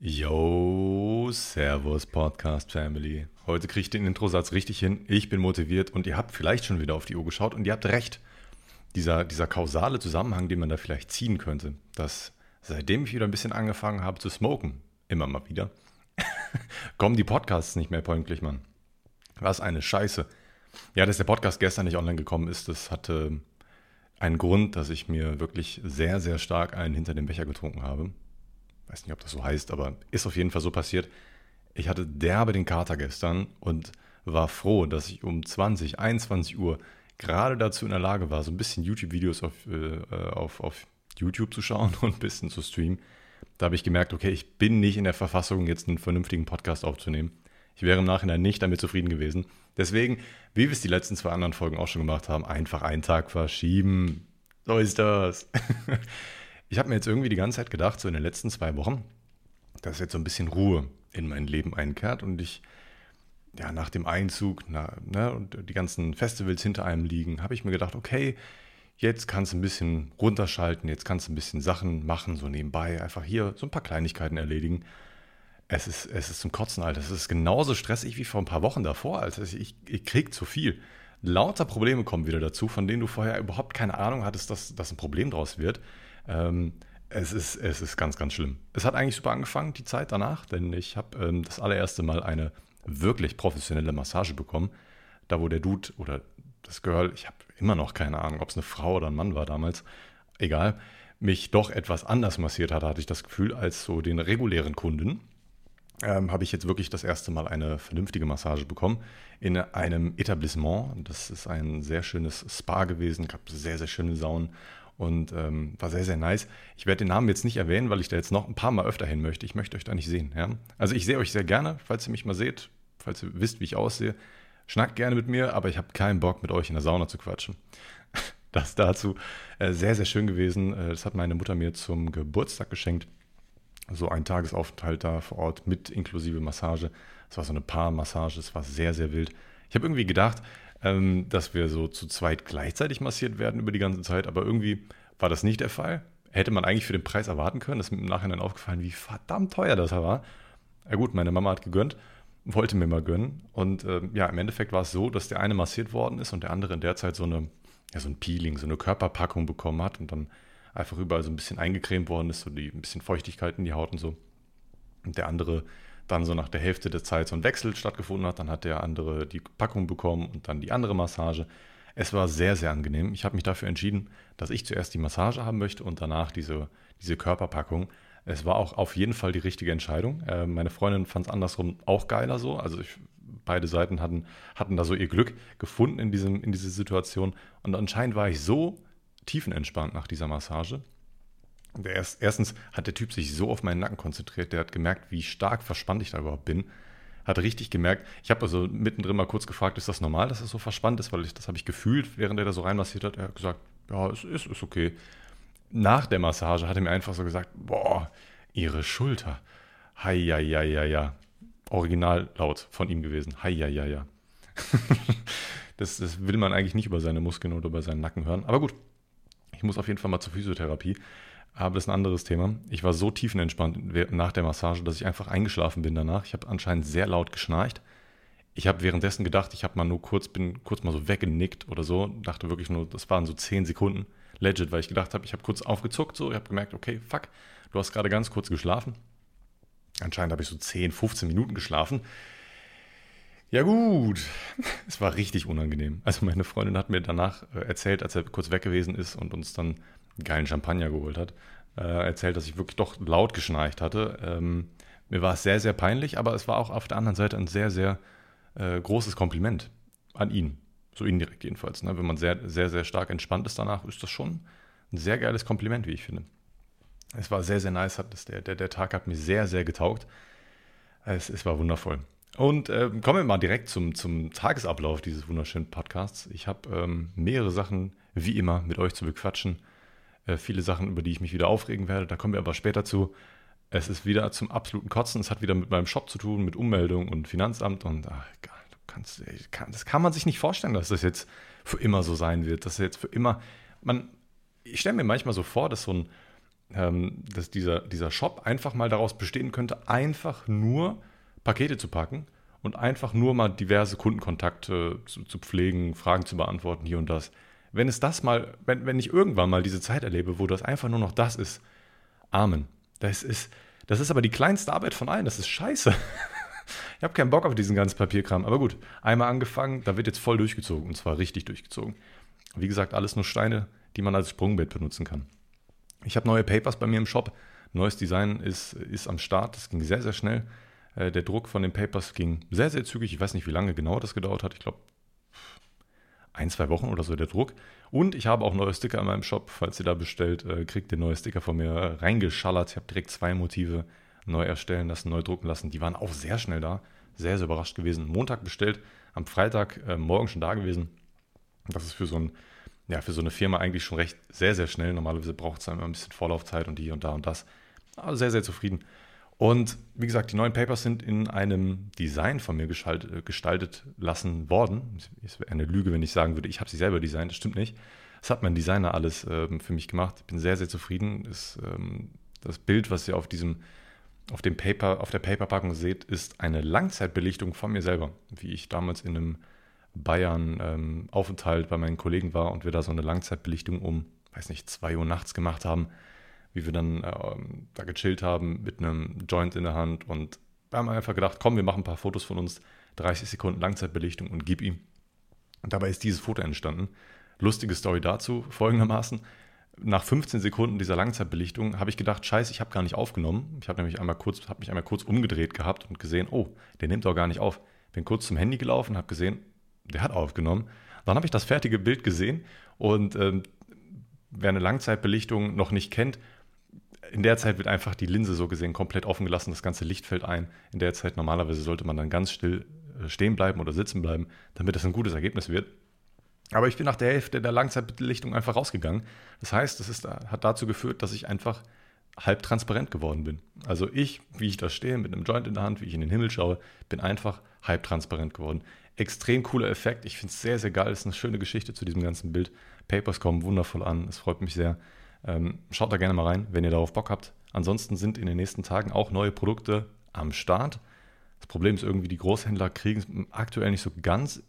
Yo, Servus Podcast Family. Heute kriege ich den Introsatz richtig hin. Ich bin motiviert und ihr habt vielleicht schon wieder auf die Uhr geschaut und ihr habt recht. Dieser, dieser kausale Zusammenhang, den man da vielleicht ziehen könnte, dass seitdem ich wieder ein bisschen angefangen habe zu smoken, immer mal wieder, kommen die Podcasts nicht mehr pünktlich, Mann. Was eine Scheiße. Ja, dass der Podcast gestern nicht online gekommen ist, das hatte einen Grund, dass ich mir wirklich sehr, sehr stark einen hinter dem Becher getrunken habe weiß nicht, ob das so heißt, aber ist auf jeden Fall so passiert. Ich hatte derbe den Kater gestern und war froh, dass ich um 20, 21 Uhr gerade dazu in der Lage war, so ein bisschen YouTube-Videos auf, äh, auf, auf YouTube zu schauen und ein bisschen zu streamen. Da habe ich gemerkt, okay, ich bin nicht in der Verfassung, jetzt einen vernünftigen Podcast aufzunehmen. Ich wäre im Nachhinein nicht damit zufrieden gewesen. Deswegen, wie wir es die letzten zwei anderen Folgen auch schon gemacht haben, einfach einen Tag verschieben. So ist das. Ich habe mir jetzt irgendwie die ganze Zeit gedacht, so in den letzten zwei Wochen, dass jetzt so ein bisschen Ruhe in mein Leben einkehrt und ich, ja, nach dem Einzug na, ne, und die ganzen Festivals hinter einem liegen, habe ich mir gedacht, okay, jetzt kannst du ein bisschen runterschalten, jetzt kannst du ein bisschen Sachen machen, so nebenbei, einfach hier so ein paar Kleinigkeiten erledigen. Es ist, es ist zum Kotzen, Alter. Es ist genauso stressig wie vor ein paar Wochen davor. Also ich, ich krieg zu viel. Lauter Probleme kommen wieder dazu, von denen du vorher überhaupt keine Ahnung hattest, dass, dass ein Problem draus wird. Ähm, es, ist, es ist ganz, ganz schlimm. Es hat eigentlich super angefangen, die Zeit danach, denn ich habe ähm, das allererste Mal eine wirklich professionelle Massage bekommen. Da, wo der Dude oder das Girl, ich habe immer noch keine Ahnung, ob es eine Frau oder ein Mann war damals, egal, mich doch etwas anders massiert hat, hatte ich das Gefühl, als so den regulären Kunden. Ähm, habe ich jetzt wirklich das erste Mal eine vernünftige Massage bekommen in einem Etablissement. Das ist ein sehr schönes Spa gewesen, gab sehr, sehr schöne Saunen und ähm, war sehr, sehr nice. Ich werde den Namen jetzt nicht erwähnen, weil ich da jetzt noch ein paar Mal öfter hin möchte. Ich möchte euch da nicht sehen. Ja? Also ich sehe euch sehr gerne, falls ihr mich mal seht, falls ihr wisst, wie ich aussehe. Schnackt gerne mit mir, aber ich habe keinen Bock, mit euch in der Sauna zu quatschen. Das dazu. Äh, sehr, sehr schön gewesen. Äh, das hat meine Mutter mir zum Geburtstag geschenkt. So ein Tagesaufenthalt da vor Ort mit inklusive Massage. Es war so eine Paarmassage. Es war sehr, sehr wild. Ich habe irgendwie gedacht, ähm, dass wir so zu zweit gleichzeitig massiert werden über die ganze Zeit, aber irgendwie war das nicht der Fall. Hätte man eigentlich für den Preis erwarten können. Das ist mir im Nachhinein aufgefallen, wie verdammt teuer das war. Ja gut, meine Mama hat gegönnt, wollte mir mal gönnen. Und äh, ja, im Endeffekt war es so, dass der eine massiert worden ist und der andere in der Zeit so, eine, ja, so ein Peeling, so eine Körperpackung bekommen hat und dann einfach überall so ein bisschen eingecremt worden ist, so die, ein bisschen Feuchtigkeit in die Haut und so. Und der andere dann so nach der Hälfte der Zeit so ein Wechsel stattgefunden hat. Dann hat der andere die Packung bekommen und dann die andere Massage. Es war sehr, sehr angenehm. Ich habe mich dafür entschieden, dass ich zuerst die Massage haben möchte und danach diese, diese Körperpackung. Es war auch auf jeden Fall die richtige Entscheidung. Äh, meine Freundin fand es andersrum auch geiler so. Also ich, beide Seiten hatten, hatten da so ihr Glück gefunden in, diesem, in dieser Situation. Und anscheinend war ich so tiefenentspannt nach dieser Massage, Erst, erstens hat der Typ sich so auf meinen Nacken konzentriert, der hat gemerkt, wie stark verspannt ich da überhaupt bin. Hat richtig gemerkt, ich habe also mittendrin mal kurz gefragt, ist das normal, dass es so verspannt ist, weil ich, das habe ich gefühlt, während er da so reinmassiert hat. Er hat gesagt, ja, es ist, ist okay. Nach der Massage hat er mir einfach so gesagt, boah, ihre Schulter. Hei, ja, ja, ja, ja. Original laut von ihm gewesen. Hei, ja, ja, ja. das, das will man eigentlich nicht über seine Muskeln oder über seinen Nacken hören. Aber gut, ich muss auf jeden Fall mal zur Physiotherapie. Aber das ist ein anderes Thema. Ich war so tiefenentspannt nach der Massage, dass ich einfach eingeschlafen bin danach. Ich habe anscheinend sehr laut geschnarcht. Ich habe währenddessen gedacht, ich habe mal nur kurz, bin kurz mal so weggenickt oder so. Dachte wirklich nur, das waren so 10 Sekunden. Legit, weil ich gedacht habe, ich habe kurz aufgezuckt, so. Ich habe gemerkt, okay, fuck, du hast gerade ganz kurz geschlafen. Anscheinend habe ich so 10, 15 Minuten geschlafen. Ja gut, es war richtig unangenehm. Also meine Freundin hat mir danach äh, erzählt, als er kurz weg gewesen ist und uns dann geilen Champagner geholt hat, äh, erzählt, dass ich wirklich doch laut geschnarcht hatte. Ähm, mir war es sehr, sehr peinlich, aber es war auch auf der anderen Seite ein sehr, sehr äh, großes Kompliment an ihn. So indirekt jedenfalls. Ne? Wenn man sehr, sehr, sehr stark entspannt ist danach, ist das schon ein sehr geiles Kompliment, wie ich finde. Es war sehr, sehr nice. Hat das, der, der, der Tag hat mir sehr, sehr getaugt. Es, es war wundervoll. Und äh, kommen wir mal direkt zum, zum Tagesablauf dieses wunderschönen Podcasts. Ich habe ähm, mehrere Sachen, wie immer, mit euch zu bequatschen. Äh, viele Sachen, über die ich mich wieder aufregen werde. Da kommen wir aber später zu. Es ist wieder zum absoluten Kotzen. Es hat wieder mit meinem Shop zu tun, mit Ummeldung und Finanzamt. Und ach, du kannst, kann, das kann man sich nicht vorstellen, dass das jetzt für immer so sein wird. Dass jetzt für immer. Man, ich stelle mir manchmal so vor, dass so ein, ähm, dass dieser, dieser Shop einfach mal daraus bestehen könnte, einfach nur Pakete zu packen und einfach nur mal diverse Kundenkontakte zu, zu pflegen, Fragen zu beantworten, hier und das. Wenn es das mal, wenn, wenn ich irgendwann mal diese Zeit erlebe, wo das einfach nur noch das ist, Amen. Das ist, das ist aber die kleinste Arbeit von allen. Das ist scheiße. ich habe keinen Bock auf diesen ganzen Papierkram. Aber gut, einmal angefangen, da wird jetzt voll durchgezogen und zwar richtig durchgezogen. Wie gesagt, alles nur Steine, die man als Sprungbrett benutzen kann. Ich habe neue Papers bei mir im Shop. Neues Design ist, ist am Start. Das ging sehr, sehr schnell. Äh, der Druck von den Papers ging sehr, sehr zügig. Ich weiß nicht, wie lange genau das gedauert hat. Ich glaube, ein, zwei Wochen oder so der Druck. Und ich habe auch neue Sticker in meinem Shop. Falls ihr da bestellt, äh, kriegt ihr neue Sticker von mir reingeschallert. Ich habe direkt zwei Motive neu erstellen lassen, neu drucken lassen. Die waren auch sehr schnell da. Sehr, sehr überrascht gewesen. Montag bestellt, am Freitag äh, morgen schon da gewesen. Das ist für so, ein, ja, für so eine Firma eigentlich schon recht sehr, sehr schnell. Normalerweise braucht es immer ein bisschen Vorlaufzeit und hier und da und das. Aber sehr, sehr zufrieden. Und wie gesagt, die neuen Papers sind in einem Design von mir gestaltet, gestaltet lassen worden. Es wäre eine Lüge, wenn ich sagen würde, ich habe sie selber designt. Das stimmt nicht. Das hat mein Designer alles ähm, für mich gemacht. Ich bin sehr, sehr zufrieden. Ist, ähm, das Bild, was ihr auf diesem auf dem Paper, auf der Paperpackung seht, ist eine Langzeitbelichtung von mir selber, wie ich damals in einem Bayern-Aufenthalt ähm, bei meinen Kollegen war und wir da so eine Langzeitbelichtung um, weiß nicht, 2 Uhr nachts gemacht haben, wie wir dann äh, da gechillt haben mit einem Joint in der Hand und haben einfach gedacht, komm, wir machen ein paar Fotos von uns, 30 Sekunden Langzeitbelichtung und gib ihm. Und dabei ist dieses Foto entstanden. Lustige Story dazu, folgendermaßen nach 15 Sekunden dieser Langzeitbelichtung habe ich gedacht, scheiße, ich habe gar nicht aufgenommen. Ich habe nämlich einmal kurz, habe mich einmal kurz umgedreht gehabt und gesehen, oh, der nimmt doch gar nicht auf. Bin kurz zum Handy gelaufen, habe gesehen, der hat aufgenommen. Dann habe ich das fertige Bild gesehen und ähm, wer eine Langzeitbelichtung noch nicht kennt, in der Zeit wird einfach die Linse so gesehen komplett offen gelassen, das ganze Licht fällt ein. In der Zeit normalerweise sollte man dann ganz still äh, stehen bleiben oder sitzen bleiben, damit das ein gutes Ergebnis wird. Aber ich bin nach der Hälfte der Langzeitbelichtung einfach rausgegangen. Das heißt, das ist, hat dazu geführt, dass ich einfach halb transparent geworden bin. Also ich, wie ich da stehe, mit einem Joint in der Hand, wie ich in den Himmel schaue, bin einfach halb transparent geworden. Extrem cooler Effekt. Ich finde es sehr, sehr geil. Es ist eine schöne Geschichte zu diesem ganzen Bild. Papers kommen wundervoll an. Es freut mich sehr. Ähm, schaut da gerne mal rein, wenn ihr darauf Bock habt. Ansonsten sind in den nächsten Tagen auch neue Produkte am Start. Das Problem ist irgendwie, die Großhändler kriegen es aktuell nicht so ganz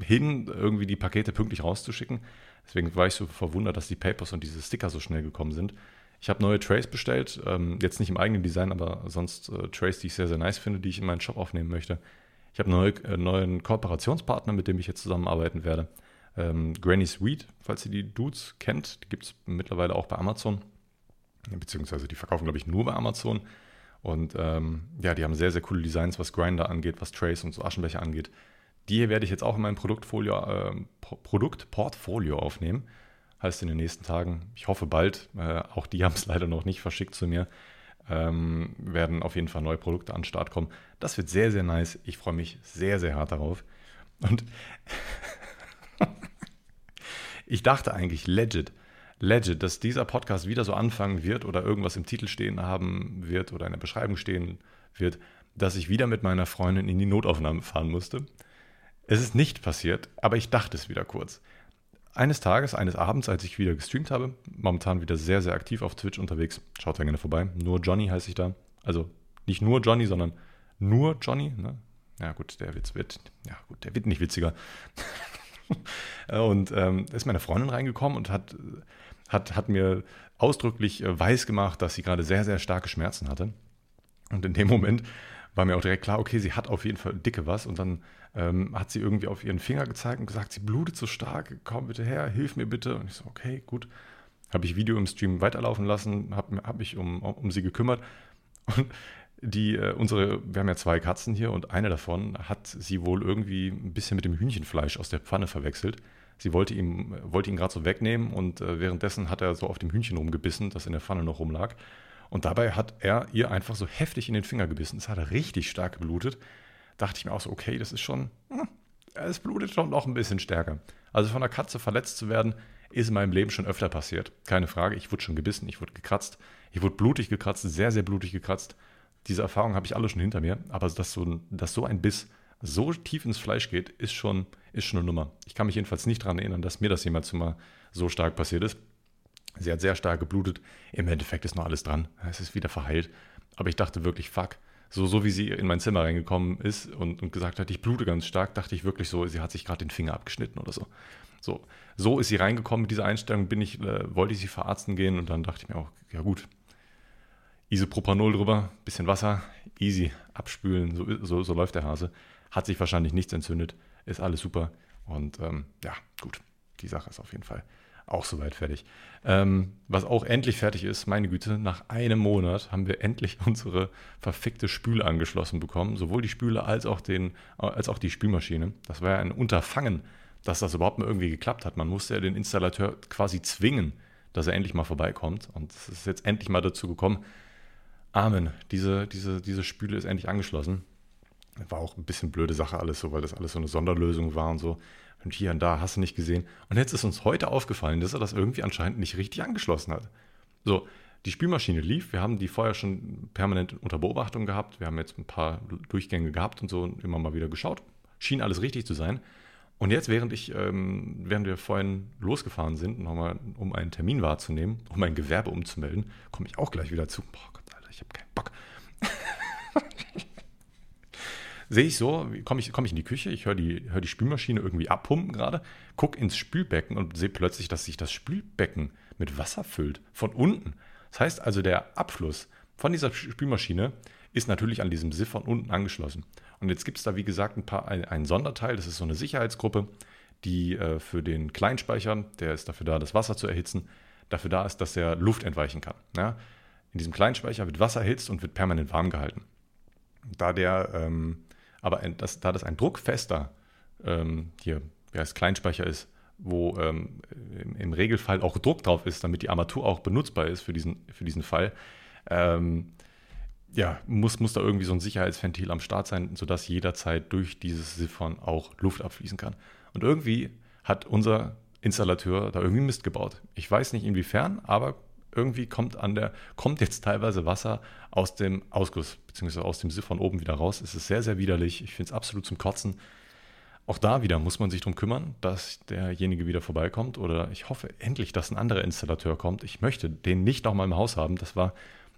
hin, irgendwie die Pakete pünktlich rauszuschicken. Deswegen war ich so verwundert, dass die Papers und diese Sticker so schnell gekommen sind. Ich habe neue Trays bestellt, ähm, jetzt nicht im eigenen Design, aber sonst äh, Trays, die ich sehr, sehr nice finde, die ich in meinen Shop aufnehmen möchte. Ich habe einen äh, neuen Kooperationspartner, mit dem ich jetzt zusammenarbeiten werde. Ähm, Granny Sweet, falls ihr die Dudes kennt, die gibt es mittlerweile auch bei Amazon. Beziehungsweise die verkaufen, glaube ich, nur bei Amazon. Und ähm, ja, die haben sehr, sehr coole Designs, was Grinder angeht, was Trays und so Aschenbecher angeht. Die werde ich jetzt auch in meinem Produktfolio, äh, Produktportfolio aufnehmen. Heißt in den nächsten Tagen, ich hoffe bald, äh, auch die haben es leider noch nicht verschickt zu mir, ähm, werden auf jeden Fall neue Produkte an den Start kommen. Das wird sehr, sehr nice. Ich freue mich sehr, sehr hart darauf. Und ich dachte eigentlich legit, legit, dass dieser Podcast wieder so anfangen wird oder irgendwas im Titel stehen haben wird oder in der Beschreibung stehen wird, dass ich wieder mit meiner Freundin in die Notaufnahme fahren musste. Es ist nicht passiert, aber ich dachte es wieder kurz. Eines Tages, eines Abends, als ich wieder gestreamt habe, momentan wieder sehr, sehr aktiv auf Twitch unterwegs, schaut da gerne vorbei. Nur Johnny heiße ich da. Also nicht nur Johnny, sondern nur Johnny. Ne? Ja, gut, der Witz wird, ja, gut, der wird nicht witziger. und ähm, ist meine Freundin reingekommen und hat, hat, hat mir ausdrücklich äh, weiß gemacht, dass sie gerade sehr, sehr starke Schmerzen hatte. Und in dem Moment war mir auch direkt klar, okay, sie hat auf jeden Fall dicke was. Und dann ähm, hat sie irgendwie auf ihren Finger gezeigt und gesagt, sie blutet so stark, komm bitte her, hilf mir bitte. Und ich so, okay, gut. Habe ich Video im Stream weiterlaufen lassen, habe hab mich um, um sie gekümmert. Und die, äh, unsere, wir haben ja zwei Katzen hier und eine davon hat sie wohl irgendwie ein bisschen mit dem Hühnchenfleisch aus der Pfanne verwechselt. Sie wollte ihn, wollte ihn gerade so wegnehmen und äh, währenddessen hat er so auf dem Hühnchen rumgebissen, das in der Pfanne noch rumlag. Und dabei hat er ihr einfach so heftig in den Finger gebissen. Es hat richtig stark geblutet. Dachte ich mir auch so, okay, das ist schon, hm, es blutet schon noch ein bisschen stärker. Also von einer Katze verletzt zu werden, ist in meinem Leben schon öfter passiert. Keine Frage, ich wurde schon gebissen, ich wurde gekratzt. Ich wurde blutig gekratzt, sehr, sehr blutig gekratzt. Diese Erfahrung habe ich alle schon hinter mir. Aber dass so, dass so ein Biss so tief ins Fleisch geht, ist schon, ist schon eine Nummer. Ich kann mich jedenfalls nicht daran erinnern, dass mir das jemals mal so stark passiert ist. Sie hat sehr stark geblutet. Im Endeffekt ist noch alles dran. Es ist wieder verheilt. Aber ich dachte wirklich, fuck. So, so wie sie in mein Zimmer reingekommen ist und, und gesagt hat, ich blute ganz stark, dachte ich wirklich so, sie hat sich gerade den Finger abgeschnitten oder so. So, so ist sie reingekommen mit dieser Einstellung, bin ich, äh, wollte ich sie verarzten gehen und dann dachte ich mir auch, ja gut, Isopropanol drüber, bisschen Wasser, easy, abspülen, so, so, so läuft der Hase. Hat sich wahrscheinlich nichts entzündet, ist alles super und ähm, ja, gut, die Sache ist auf jeden Fall auch soweit fertig. Ähm, was auch endlich fertig ist, meine Güte, nach einem Monat haben wir endlich unsere verfickte Spüle angeschlossen bekommen. Sowohl die Spüle als auch, den, als auch die Spülmaschine. Das war ja ein Unterfangen, dass das überhaupt mal irgendwie geklappt hat. Man musste ja den Installateur quasi zwingen, dass er endlich mal vorbeikommt. Und es ist jetzt endlich mal dazu gekommen. Amen. Diese, diese, diese Spüle ist endlich angeschlossen. War auch ein bisschen blöde Sache alles so, weil das alles so eine Sonderlösung war und so und hier und da hast du nicht gesehen. Und jetzt ist uns heute aufgefallen, dass er das irgendwie anscheinend nicht richtig angeschlossen hat. So, die Spülmaschine lief. Wir haben die vorher schon permanent unter Beobachtung gehabt. Wir haben jetzt ein paar Durchgänge gehabt und so und immer mal wieder geschaut. Schien alles richtig zu sein. Und jetzt, während ich, ähm, während wir vorhin losgefahren sind, nochmal, um einen Termin wahrzunehmen, um ein Gewerbe umzumelden, komme ich auch gleich wieder zu. Boah ich habe keinen Bock. sehe ich so, komme ich, komm ich in die Küche, ich höre die, hör die Spülmaschine irgendwie abpumpen gerade, gucke ins Spülbecken und sehe plötzlich, dass sich das Spülbecken mit Wasser füllt, von unten. Das heißt also, der Abfluss von dieser Spülmaschine ist natürlich an diesem Siff von unten angeschlossen. Und jetzt gibt es da, wie gesagt, ein paar, ein, ein, Sonderteil, das ist so eine Sicherheitsgruppe, die äh, für den Kleinspeicher, der ist dafür da, das Wasser zu erhitzen, dafür da ist, dass er Luft entweichen kann. Ja? In diesem Kleinspeicher wird Wasser erhitzt und wird permanent warm gehalten. Da der ähm, aber ein, das, da das ein druckfester ähm, hier, wie heißt Kleinspeicher ist, wo ähm, im, im, Regelfall auch Druck drauf ist, damit die Armatur auch benutzbar ist für diesen, für diesen Fall, ähm, ja, muss, muss da irgendwie so ein Sicherheitsventil am Start sein, sodass jederzeit durch dieses Siphon auch Luft abfließen kann. Und irgendwie hat unser Installateur da irgendwie Mist gebaut. Ich weiß nicht inwiefern, aber irgendwie kommt an der, kommt jetzt teilweise Wasser aus dem Ausguss, beziehungsweise aus dem Siphon oben wieder raus. Es ist sehr, sehr widerlich. Ich finde es absolut zum Kotzen. Auch da wieder muss man sich darum kümmern, dass derjenige wieder vorbeikommt. Oder ich hoffe endlich, dass ein anderer Installateur kommt. Ich möchte den nicht nochmal im Haus haben. Das war,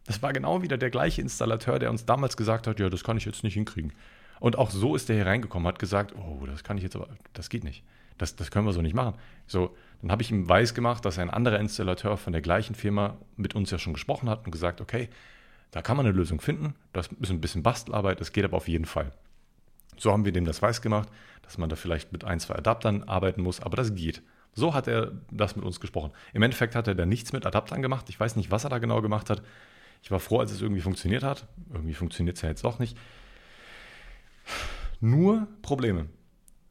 das war genau wieder der gleiche Installateur, der uns damals gesagt hat, ja, das kann ich jetzt nicht hinkriegen. Und auch so ist der hier reingekommen, hat gesagt, oh, das kann ich jetzt aber, das geht nicht. Das, das können wir so nicht machen. So, dann habe ich ihm weiß gemacht, dass ein anderer Installateur von der gleichen Firma mit uns ja schon gesprochen hat und gesagt, okay, da kann man eine Lösung finden. Das ist ein bisschen Bastelarbeit, das geht aber auf jeden Fall. So haben wir dem das weiß gemacht, dass man da vielleicht mit ein, zwei Adaptern arbeiten muss, aber das geht. So hat er das mit uns gesprochen. Im Endeffekt hat er da nichts mit Adaptern gemacht. Ich weiß nicht, was er da genau gemacht hat. Ich war froh, als es irgendwie funktioniert hat. Irgendwie funktioniert es ja jetzt doch nicht. Nur Probleme.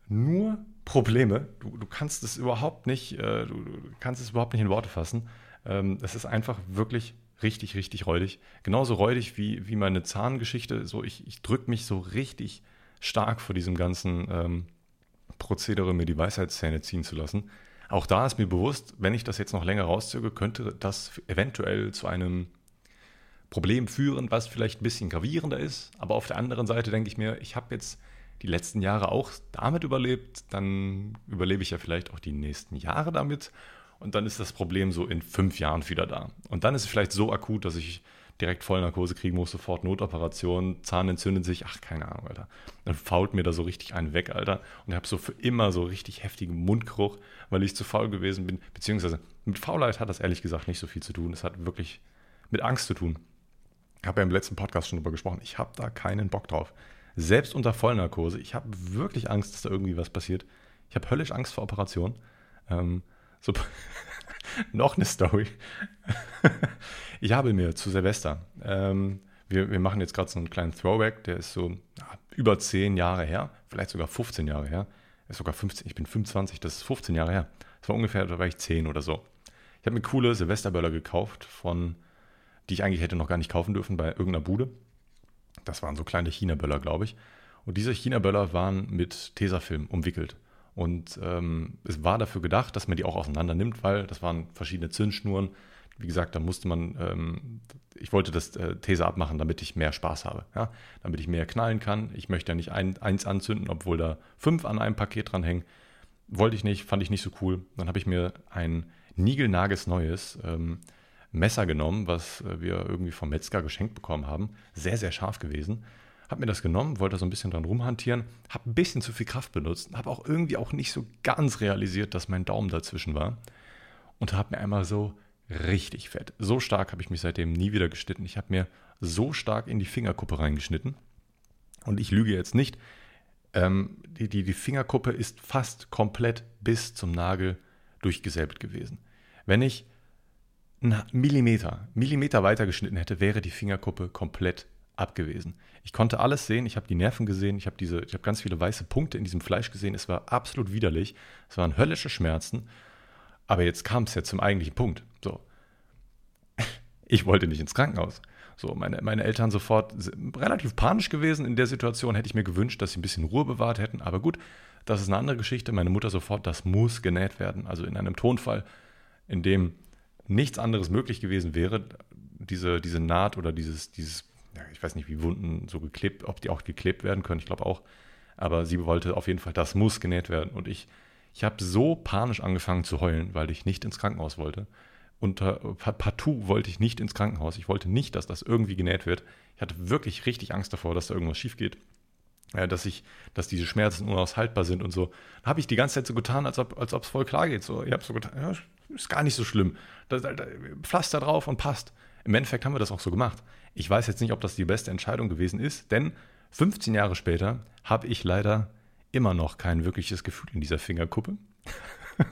Nur Probleme. Du, du kannst es überhaupt nicht, äh, du, du, kannst es überhaupt nicht in Worte fassen. Ähm, es ist einfach wirklich richtig, richtig räudig. Genauso räudig wie, wie meine Zahngeschichte. So, ich, ich drücke mich so richtig stark vor diesem ganzen ähm, Prozedere, mir die Weisheitszähne ziehen zu lassen. Auch da ist mir bewusst, wenn ich das jetzt noch länger rauszöge, könnte das eventuell zu einem Problem führen, was vielleicht ein bisschen gravierender ist. Aber auf der anderen Seite denke ich mir, ich habe jetzt die letzten Jahre auch damit überlebt, dann überlebe ich ja vielleicht auch die nächsten Jahre damit. Und dann ist das Problem so in fünf Jahren wieder da. Und dann ist es vielleicht so akut, dass ich direkt Vollnarkose kriegen muss, sofort Notoperation, Zahn entzündet sich, ach, keine Ahnung, Alter. Dann fault mir da so richtig einen weg, Alter. Und ich habe so für immer so richtig heftigen Mundgeruch, weil ich zu faul gewesen bin. Beziehungsweise mit Faulheit hat das ehrlich gesagt nicht so viel zu tun. Es hat wirklich mit Angst zu tun. Ich habe ja im letzten Podcast schon darüber gesprochen. Ich habe da keinen Bock drauf selbst unter Vollnarkose. Ich habe wirklich Angst, dass da irgendwie was passiert. Ich habe höllisch Angst vor Operationen. Ähm, so, noch eine Story. ich habe mir zu Silvester, ähm, wir, wir machen jetzt gerade so einen kleinen Throwback, der ist so ja, über 10 Jahre her, vielleicht sogar 15 Jahre her. Ist sogar 15, ich bin 25, das ist 15 Jahre her. Das war ungefähr, da war ich 10 oder so. Ich habe mir coole Silvesterböller gekauft, von, die ich eigentlich hätte noch gar nicht kaufen dürfen bei irgendeiner Bude. Das waren so kleine China-Böller, glaube ich. Und diese China-Böller waren mit Tesafilm umwickelt. Und ähm, es war dafür gedacht, dass man die auch auseinander nimmt, weil das waren verschiedene Zündschnuren. Wie gesagt, da musste man, ähm, ich wollte das äh, Tesa abmachen, damit ich mehr Spaß habe, ja? damit ich mehr knallen kann. Ich möchte ja nicht ein, eins anzünden, obwohl da fünf an einem Paket dran hängen. Wollte ich nicht, fand ich nicht so cool. Dann habe ich mir ein niegelnagesneues ähm, Messer genommen, was äh, wir irgendwie vom Metzger geschenkt bekommen haben. Sehr, sehr scharf gewesen. Hab mir das genommen, wollte so ein bisschen dran rumhantieren, hab ein bisschen zu viel Kraft benutzt, hab auch irgendwie auch nicht so ganz realisiert, dass mein Daumen dazwischen war. Und hab mir einmal so richtig fett, so stark habe ich mich seitdem nie wieder geschnitten. Ich habe mir so stark in die Fingerkuppe reingeschnitten. Und ich lüge jetzt nicht. Ähm, die, die, die Fingerkuppe ist fast komplett bis zum Nagel durchgesäbt gewesen. Wenn ich einen Millimeter, Millimeter weiter geschnitten hätte, wäre die Fingerkuppe komplett abgewesen. Ich konnte alles sehen, ich habe die Nerven gesehen, ich habe diese, ganz viele weiße Punkte in diesem Fleisch gesehen. Es war absolut widerlich. Es waren höllische Schmerzen. Aber jetzt kam es ja zum eigentlichen Punkt. So. Ich wollte nicht ins Krankenhaus. So, meine, meine Eltern sofort relativ panisch gewesen in der Situation. Hätte ich mir gewünscht, dass sie ein bisschen Ruhe bewahrt hätten. Aber gut, das ist eine andere Geschichte. Meine Mutter sofort, das muss genäht werden. Also in einem Tonfall, in dem nichts anderes möglich gewesen wäre, diese, diese Naht oder dieses, dieses, ja, ich weiß nicht, wie Wunden so geklebt, ob die auch geklebt werden können, ich glaube auch. Aber sie wollte auf jeden Fall, das muss genäht werden. Und ich, ich habe so panisch angefangen zu heulen, weil ich nicht ins Krankenhaus wollte. Und partout wollte ich nicht ins Krankenhaus. Ich wollte nicht, dass das irgendwie genäht wird. Ich hatte wirklich richtig Angst davor, dass da irgendwas schief geht. Ja, dass ich, dass diese Schmerzen unaushaltbar sind und so. Da habe ich die ganze Zeit so getan, als ob als es voll klar geht. So, ich habe so getan, ja, ist gar nicht so schlimm. Da, da, Pflaster drauf und passt. Im Endeffekt haben wir das auch so gemacht. Ich weiß jetzt nicht, ob das die beste Entscheidung gewesen ist, denn 15 Jahre später habe ich leider immer noch kein wirkliches Gefühl in dieser Fingerkuppe.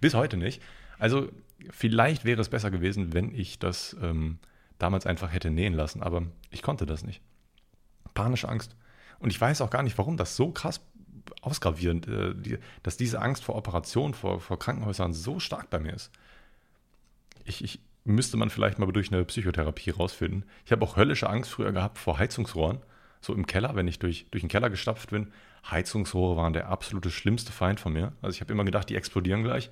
Bis heute nicht. Also vielleicht wäre es besser gewesen, wenn ich das ähm, damals einfach hätte nähen lassen, aber ich konnte das nicht. Panische Angst. Und ich weiß auch gar nicht, warum das so krass ausgravierend, äh, die, dass diese Angst vor Operationen, vor, vor Krankenhäusern so stark bei mir ist. Ich, ich müsste man vielleicht mal durch eine Psychotherapie rausfinden. Ich habe auch höllische Angst früher gehabt vor Heizungsrohren. So im Keller, wenn ich durch, durch den Keller gestapft bin. Heizungsrohre waren der absolute schlimmste Feind von mir. Also ich habe immer gedacht, die explodieren gleich.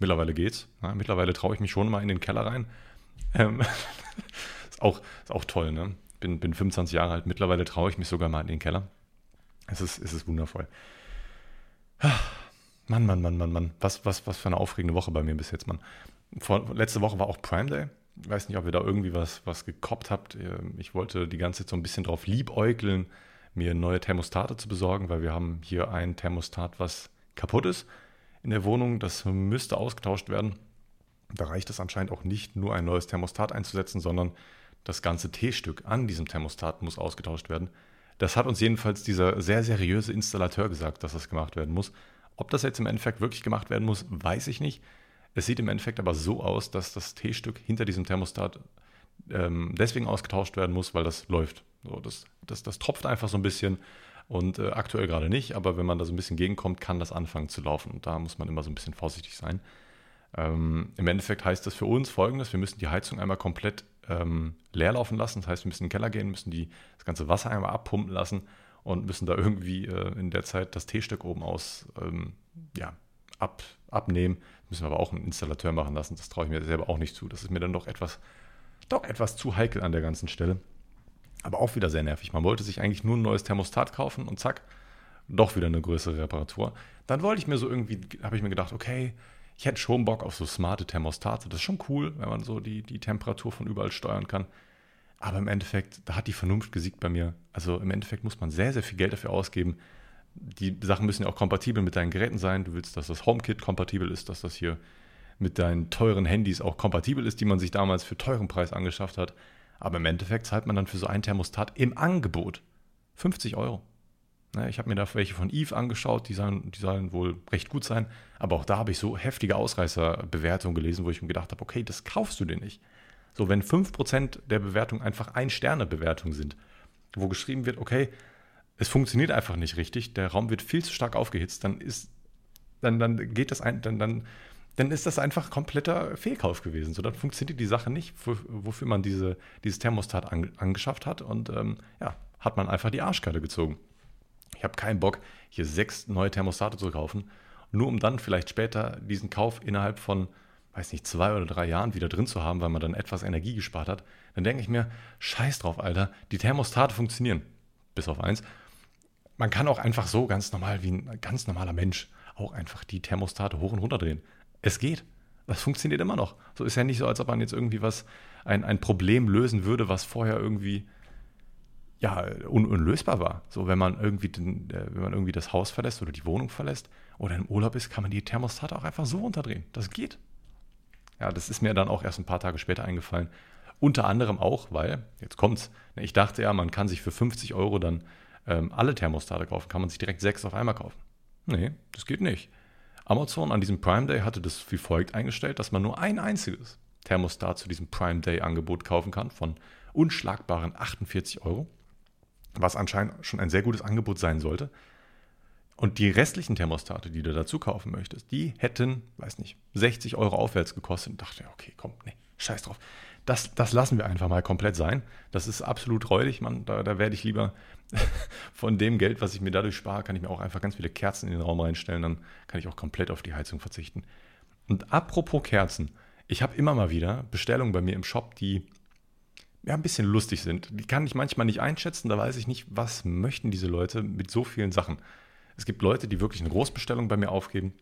Mittlerweile geht's. Ja, mittlerweile traue ich mich schon mal in den Keller rein. Ähm, ist, auch, ist auch toll, ne? Bin, bin 25 Jahre alt. Mittlerweile traue ich mich sogar mal in den Keller. Es ist, es ist wundervoll. Mann, Mann, Mann, Mann, Mann. Was, was, was für eine aufregende Woche bei mir bis jetzt, Mann. Vor, letzte Woche war auch Prime Day. Ich weiß nicht, ob ihr da irgendwie was, was gekoppt habt. Ähm, ich wollte die ganze Zeit so ein bisschen drauf liebäugeln, mir neue Thermostate zu besorgen, weil wir haben hier ein Thermostat, was kaputt ist in der Wohnung. Das müsste ausgetauscht werden. Da reicht es anscheinend auch nicht, nur ein neues Thermostat einzusetzen, sondern das ganze T-Stück an diesem Thermostat muss ausgetauscht werden. Das hat uns jedenfalls dieser sehr seriöse Installateur gesagt, dass das gemacht werden muss. Ob das jetzt im Endeffekt wirklich gemacht werden muss, weiß ich nicht. Es sieht im Endeffekt aber so aus, dass das T-Stück hinter diesem Thermostat ähm, deswegen ausgetauscht werden muss, weil das läuft. So, das, das, das tropft einfach so ein bisschen und äh, aktuell gerade nicht, aber wenn man da so ein bisschen gegenkommt, kann das anfangen zu laufen. Und da muss man immer so ein bisschen vorsichtig sein. Ähm, Im Endeffekt heißt das für uns folgendes: Wir müssen die Heizung einmal komplett ähm, leer lassen. Das heißt, wir müssen in den Keller gehen, müssen die, das ganze Wasser einmal abpumpen lassen und müssen da irgendwie äh, in der Zeit das T-Stück oben aus ähm, ja, ab, abnehmen. Müssen wir aber auch einen Installateur machen lassen. Das traue ich mir selber auch nicht zu. Das ist mir dann doch etwas, doch etwas zu heikel an der ganzen Stelle. Aber auch wieder sehr nervig. Man wollte sich eigentlich nur ein neues Thermostat kaufen und zack, doch wieder eine größere Reparatur. Dann wollte ich mir so irgendwie, habe ich mir gedacht, okay, ich hätte schon Bock auf so smarte Thermostate. Das ist schon cool, wenn man so die, die Temperatur von überall steuern kann. Aber im Endeffekt, da hat die Vernunft gesiegt bei mir. Also im Endeffekt muss man sehr, sehr viel Geld dafür ausgeben. Die Sachen müssen ja auch kompatibel mit deinen Geräten sein. Du willst, dass das HomeKit kompatibel ist, dass das hier mit deinen teuren Handys auch kompatibel ist, die man sich damals für teuren Preis angeschafft hat. Aber im Endeffekt zahlt man dann für so ein Thermostat im Angebot 50 Euro. Ich habe mir da welche von Eve angeschaut, die sollen, die sollen wohl recht gut sein. Aber auch da habe ich so heftige Ausreißerbewertungen gelesen, wo ich mir gedacht habe, okay, das kaufst du dir nicht. So, wenn 5% der Bewertungen einfach Ein-Sterne-Bewertungen sind, wo geschrieben wird, okay, es funktioniert einfach nicht richtig, der Raum wird viel zu stark aufgehitzt, dann ist, dann, dann geht das ein, dann, dann dann ist das einfach kompletter Fehlkauf gewesen. So, dann funktioniert die Sache nicht, wofür man diese, dieses Thermostat an, angeschafft hat. Und ähm, ja, hat man einfach die Arschkarte gezogen. Ich habe keinen Bock, hier sechs neue Thermostate zu kaufen, nur um dann vielleicht später diesen Kauf innerhalb von, weiß nicht, zwei oder drei Jahren wieder drin zu haben, weil man dann etwas Energie gespart hat. Dann denke ich mir, scheiß drauf, Alter, die Thermostate funktionieren. Bis auf eins. Man kann auch einfach so ganz normal wie ein ganz normaler Mensch auch einfach die Thermostate hoch und runter drehen. Es geht. Das funktioniert immer noch. So ist ja nicht so, als ob man jetzt irgendwie was, ein, ein Problem lösen würde, was vorher irgendwie ja, un unlösbar war. So, wenn man irgendwie den, äh, wenn man irgendwie das Haus verlässt oder die Wohnung verlässt oder im Urlaub ist, kann man die Thermostate auch einfach so runterdrehen. Das geht. Ja, das ist mir dann auch erst ein paar Tage später eingefallen. Unter anderem auch, weil, jetzt kommt's, ne, ich dachte ja, man kann sich für 50 Euro dann ähm, alle Thermostate kaufen, kann man sich direkt sechs auf einmal kaufen. Nee, das geht nicht. Amazon an diesem Prime Day hatte das wie folgt eingestellt, dass man nur ein einziges Thermostat zu diesem Prime Day Angebot kaufen kann von unschlagbaren 48 Euro, was anscheinend schon ein sehr gutes Angebot sein sollte. Und die restlichen Thermostate, die du dazu kaufen möchtest, die hätten, weiß nicht, 60 Euro aufwärts gekostet. Und dachte, okay, komm, nee, scheiß drauf. Das, das lassen wir einfach mal komplett sein. Das ist absolut räudig, man. Da, da werde ich lieber von dem Geld, was ich mir dadurch spare, kann ich mir auch einfach ganz viele Kerzen in den Raum reinstellen. Dann kann ich auch komplett auf die Heizung verzichten. Und apropos Kerzen, ich habe immer mal wieder Bestellungen bei mir im Shop, die ja, ein bisschen lustig sind. Die kann ich manchmal nicht einschätzen. Da weiß ich nicht, was möchten diese Leute mit so vielen Sachen. Es gibt Leute, die wirklich eine Großbestellung bei mir aufgeben,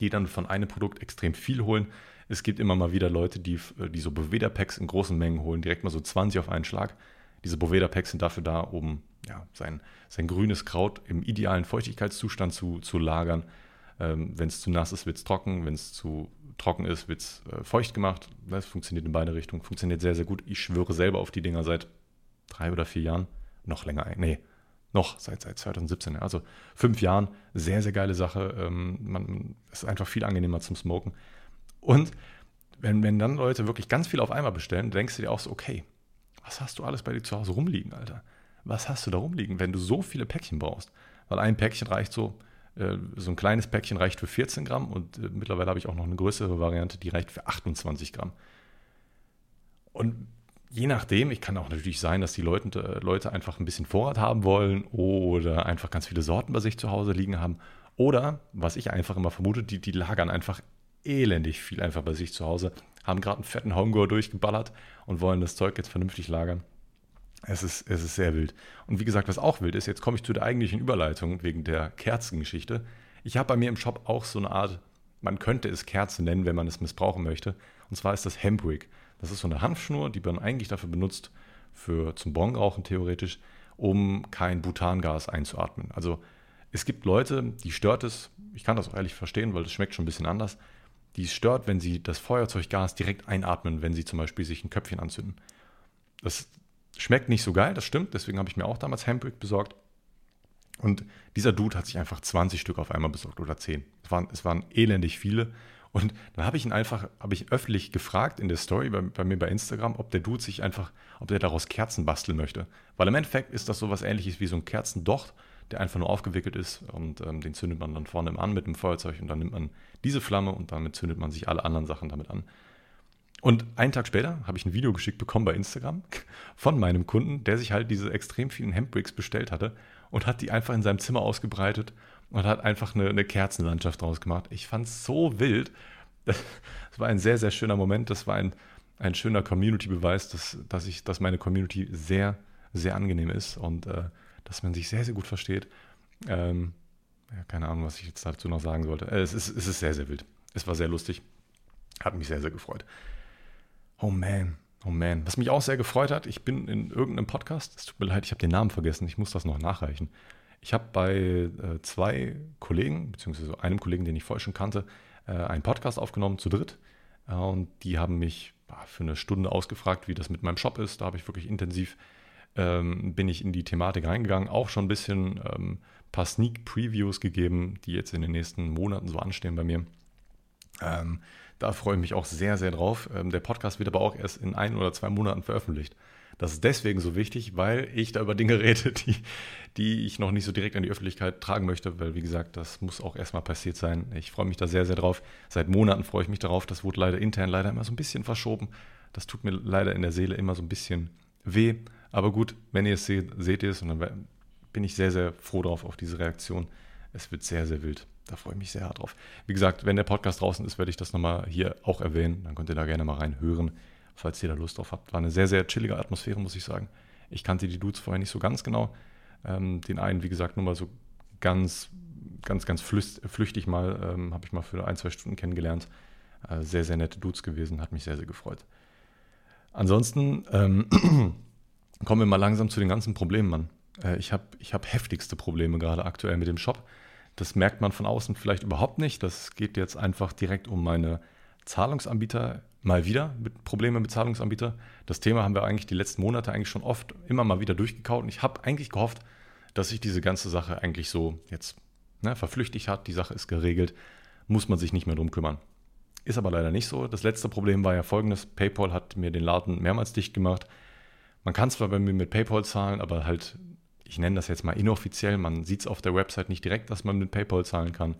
die dann von einem Produkt extrem viel holen. Es gibt immer mal wieder Leute, die, die so Boveda-Packs in großen Mengen holen, direkt mal so 20 auf einen Schlag. Diese Boveda-Packs sind dafür da, um ja, sein, sein grünes Kraut im idealen Feuchtigkeitszustand zu, zu lagern. Ähm, wenn es zu nass ist, wird es trocken. Wenn es zu trocken ist, wird es äh, feucht gemacht. Das funktioniert in beide Richtungen. Funktioniert sehr, sehr gut. Ich schwöre selber auf die Dinger seit drei oder vier Jahren. Noch länger. Nee, noch seit, seit 2017, also fünf Jahren. Sehr, sehr geile Sache. Ähm, man, ist einfach viel angenehmer zum Smoken. Und wenn, wenn dann Leute wirklich ganz viel auf einmal bestellen, denkst du dir auch so, okay, was hast du alles bei dir zu Hause rumliegen, Alter? Was hast du da rumliegen, wenn du so viele Päckchen brauchst? Weil ein Päckchen reicht so, so ein kleines Päckchen reicht für 14 Gramm und äh, mittlerweile habe ich auch noch eine größere Variante, die reicht für 28 Gramm. Und je nachdem, ich kann auch natürlich sein, dass die Leute, äh, Leute einfach ein bisschen Vorrat haben wollen oder einfach ganz viele Sorten bei sich zu Hause liegen haben. Oder, was ich einfach immer vermute, die, die lagern einfach elendig viel einfach bei sich zu Hause, haben gerade einen fetten Homegrower durchgeballert und wollen das Zeug jetzt vernünftig lagern. Es ist, es ist sehr wild. Und wie gesagt, was auch wild ist, jetzt komme ich zu der eigentlichen Überleitung wegen der Kerzengeschichte. Ich habe bei mir im Shop auch so eine Art, man könnte es Kerze nennen, wenn man es missbrauchen möchte. Und zwar ist das Hempwick. Das ist so eine Hanfschnur, die man eigentlich dafür benutzt, für zum Bongrauchen theoretisch, um kein Butangas einzuatmen. Also es gibt Leute, die stört es, ich kann das auch ehrlich verstehen, weil das schmeckt schon ein bisschen anders, die es stört, wenn sie das Feuerzeuggas direkt einatmen, wenn sie zum Beispiel sich ein Köpfchen anzünden. Das schmeckt nicht so geil, das stimmt, deswegen habe ich mir auch damals Handbrake besorgt. Und dieser Dude hat sich einfach 20 Stück auf einmal besorgt oder 10. Es waren, es waren elendig viele und dann habe ich ihn einfach, habe ich öffentlich gefragt in der Story bei, bei, mir bei Instagram, ob der Dude sich einfach, ob der daraus Kerzen basteln möchte. Weil im Endeffekt ist das so was ähnliches wie so ein Kerzendocht, der einfach nur aufgewickelt ist und ähm, den zündet man dann vorne an mit dem Feuerzeug und dann nimmt man diese Flamme und damit zündet man sich alle anderen Sachen damit an. Und einen Tag später habe ich ein Video geschickt bekommen bei Instagram von meinem Kunden, der sich halt diese extrem vielen Hempbricks bestellt hatte und hat die einfach in seinem Zimmer ausgebreitet und hat einfach eine, eine Kerzenlandschaft draus gemacht. Ich fand es so wild. Das war ein sehr, sehr schöner Moment. Das war ein, ein schöner Community-Beweis, dass, dass, dass meine Community sehr, sehr angenehm ist und äh, dass man sich sehr, sehr gut versteht. Ähm, ja, keine Ahnung, was ich jetzt dazu noch sagen sollte. Äh, es, ist, es ist sehr, sehr wild. Es war sehr lustig. Hat mich sehr, sehr gefreut. Oh man, oh man. Was mich auch sehr gefreut hat, ich bin in irgendeinem Podcast, es tut mir leid, ich habe den Namen vergessen, ich muss das noch nachreichen. Ich habe bei äh, zwei Kollegen, beziehungsweise einem Kollegen, den ich vorher schon kannte, äh, einen Podcast aufgenommen, zu dritt. Äh, und die haben mich für eine Stunde ausgefragt, wie das mit meinem Shop ist. Da habe ich wirklich intensiv, ähm, bin ich in die Thematik reingegangen, auch schon ein bisschen ähm, paar Sneak Previews gegeben, die jetzt in den nächsten Monaten so anstehen bei mir. Ähm, da freue ich mich auch sehr, sehr drauf. Ähm, der Podcast wird aber auch erst in ein oder zwei Monaten veröffentlicht. Das ist deswegen so wichtig, weil ich da über Dinge rede, die, die ich noch nicht so direkt an die Öffentlichkeit tragen möchte, weil wie gesagt, das muss auch erstmal passiert sein. Ich freue mich da sehr, sehr drauf. Seit Monaten freue ich mich darauf. Das wurde leider intern leider immer so ein bisschen verschoben. Das tut mir leider in der Seele immer so ein bisschen weh. Aber gut, wenn ihr es seht, seht ihr es und dann bin ich sehr, sehr froh drauf auf diese Reaktion. Es wird sehr, sehr wild. Da freue ich mich sehr hart drauf. Wie gesagt, wenn der Podcast draußen ist, werde ich das nochmal hier auch erwähnen. Dann könnt ihr da gerne mal reinhören falls ihr da Lust drauf habt. War eine sehr, sehr chillige Atmosphäre, muss ich sagen. Ich kannte die Dudes vorher nicht so ganz genau. Ähm, den einen, wie gesagt, nur mal so ganz, ganz, ganz flüchtig mal, ähm, habe ich mal für ein, zwei Stunden kennengelernt. Äh, sehr, sehr nette Dudes gewesen, hat mich sehr, sehr gefreut. Ansonsten ähm, kommen wir mal langsam zu den ganzen Problemen, Mann. Äh, ich habe ich hab heftigste Probleme gerade aktuell mit dem Shop. Das merkt man von außen vielleicht überhaupt nicht. Das geht jetzt einfach direkt um meine Zahlungsanbieter mal wieder mit Probleme mit Zahlungsanbieter. Das Thema haben wir eigentlich die letzten Monate eigentlich schon oft immer mal wieder durchgekaut und ich habe eigentlich gehofft, dass sich diese ganze Sache eigentlich so jetzt ne, verflüchtigt hat. Die Sache ist geregelt, muss man sich nicht mehr drum kümmern. Ist aber leider nicht so. Das letzte Problem war ja folgendes: PayPal hat mir den Laden mehrmals dicht gemacht. Man kann zwar bei mir mit PayPal zahlen, aber halt, ich nenne das jetzt mal inoffiziell. Man sieht es auf der Website nicht direkt, dass man mit PayPal zahlen kann.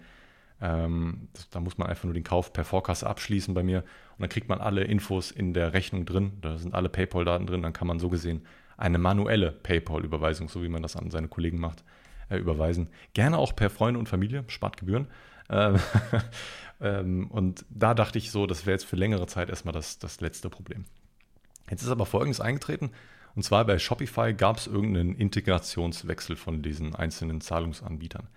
Ähm, das, da muss man einfach nur den Kauf per Vorkasse abschließen bei mir und dann kriegt man alle Infos in der Rechnung drin. Da sind alle PayPal-Daten drin. Dann kann man so gesehen eine manuelle PayPal-Überweisung, so wie man das an seine Kollegen macht, äh, überweisen. Gerne auch per Freunde und Familie, spart Gebühren. Ähm, ähm, und da dachte ich so, das wäre jetzt für längere Zeit erstmal das, das letzte Problem. Jetzt ist aber Folgendes eingetreten. Und zwar bei Shopify gab es irgendeinen Integrationswechsel von diesen einzelnen Zahlungsanbietern.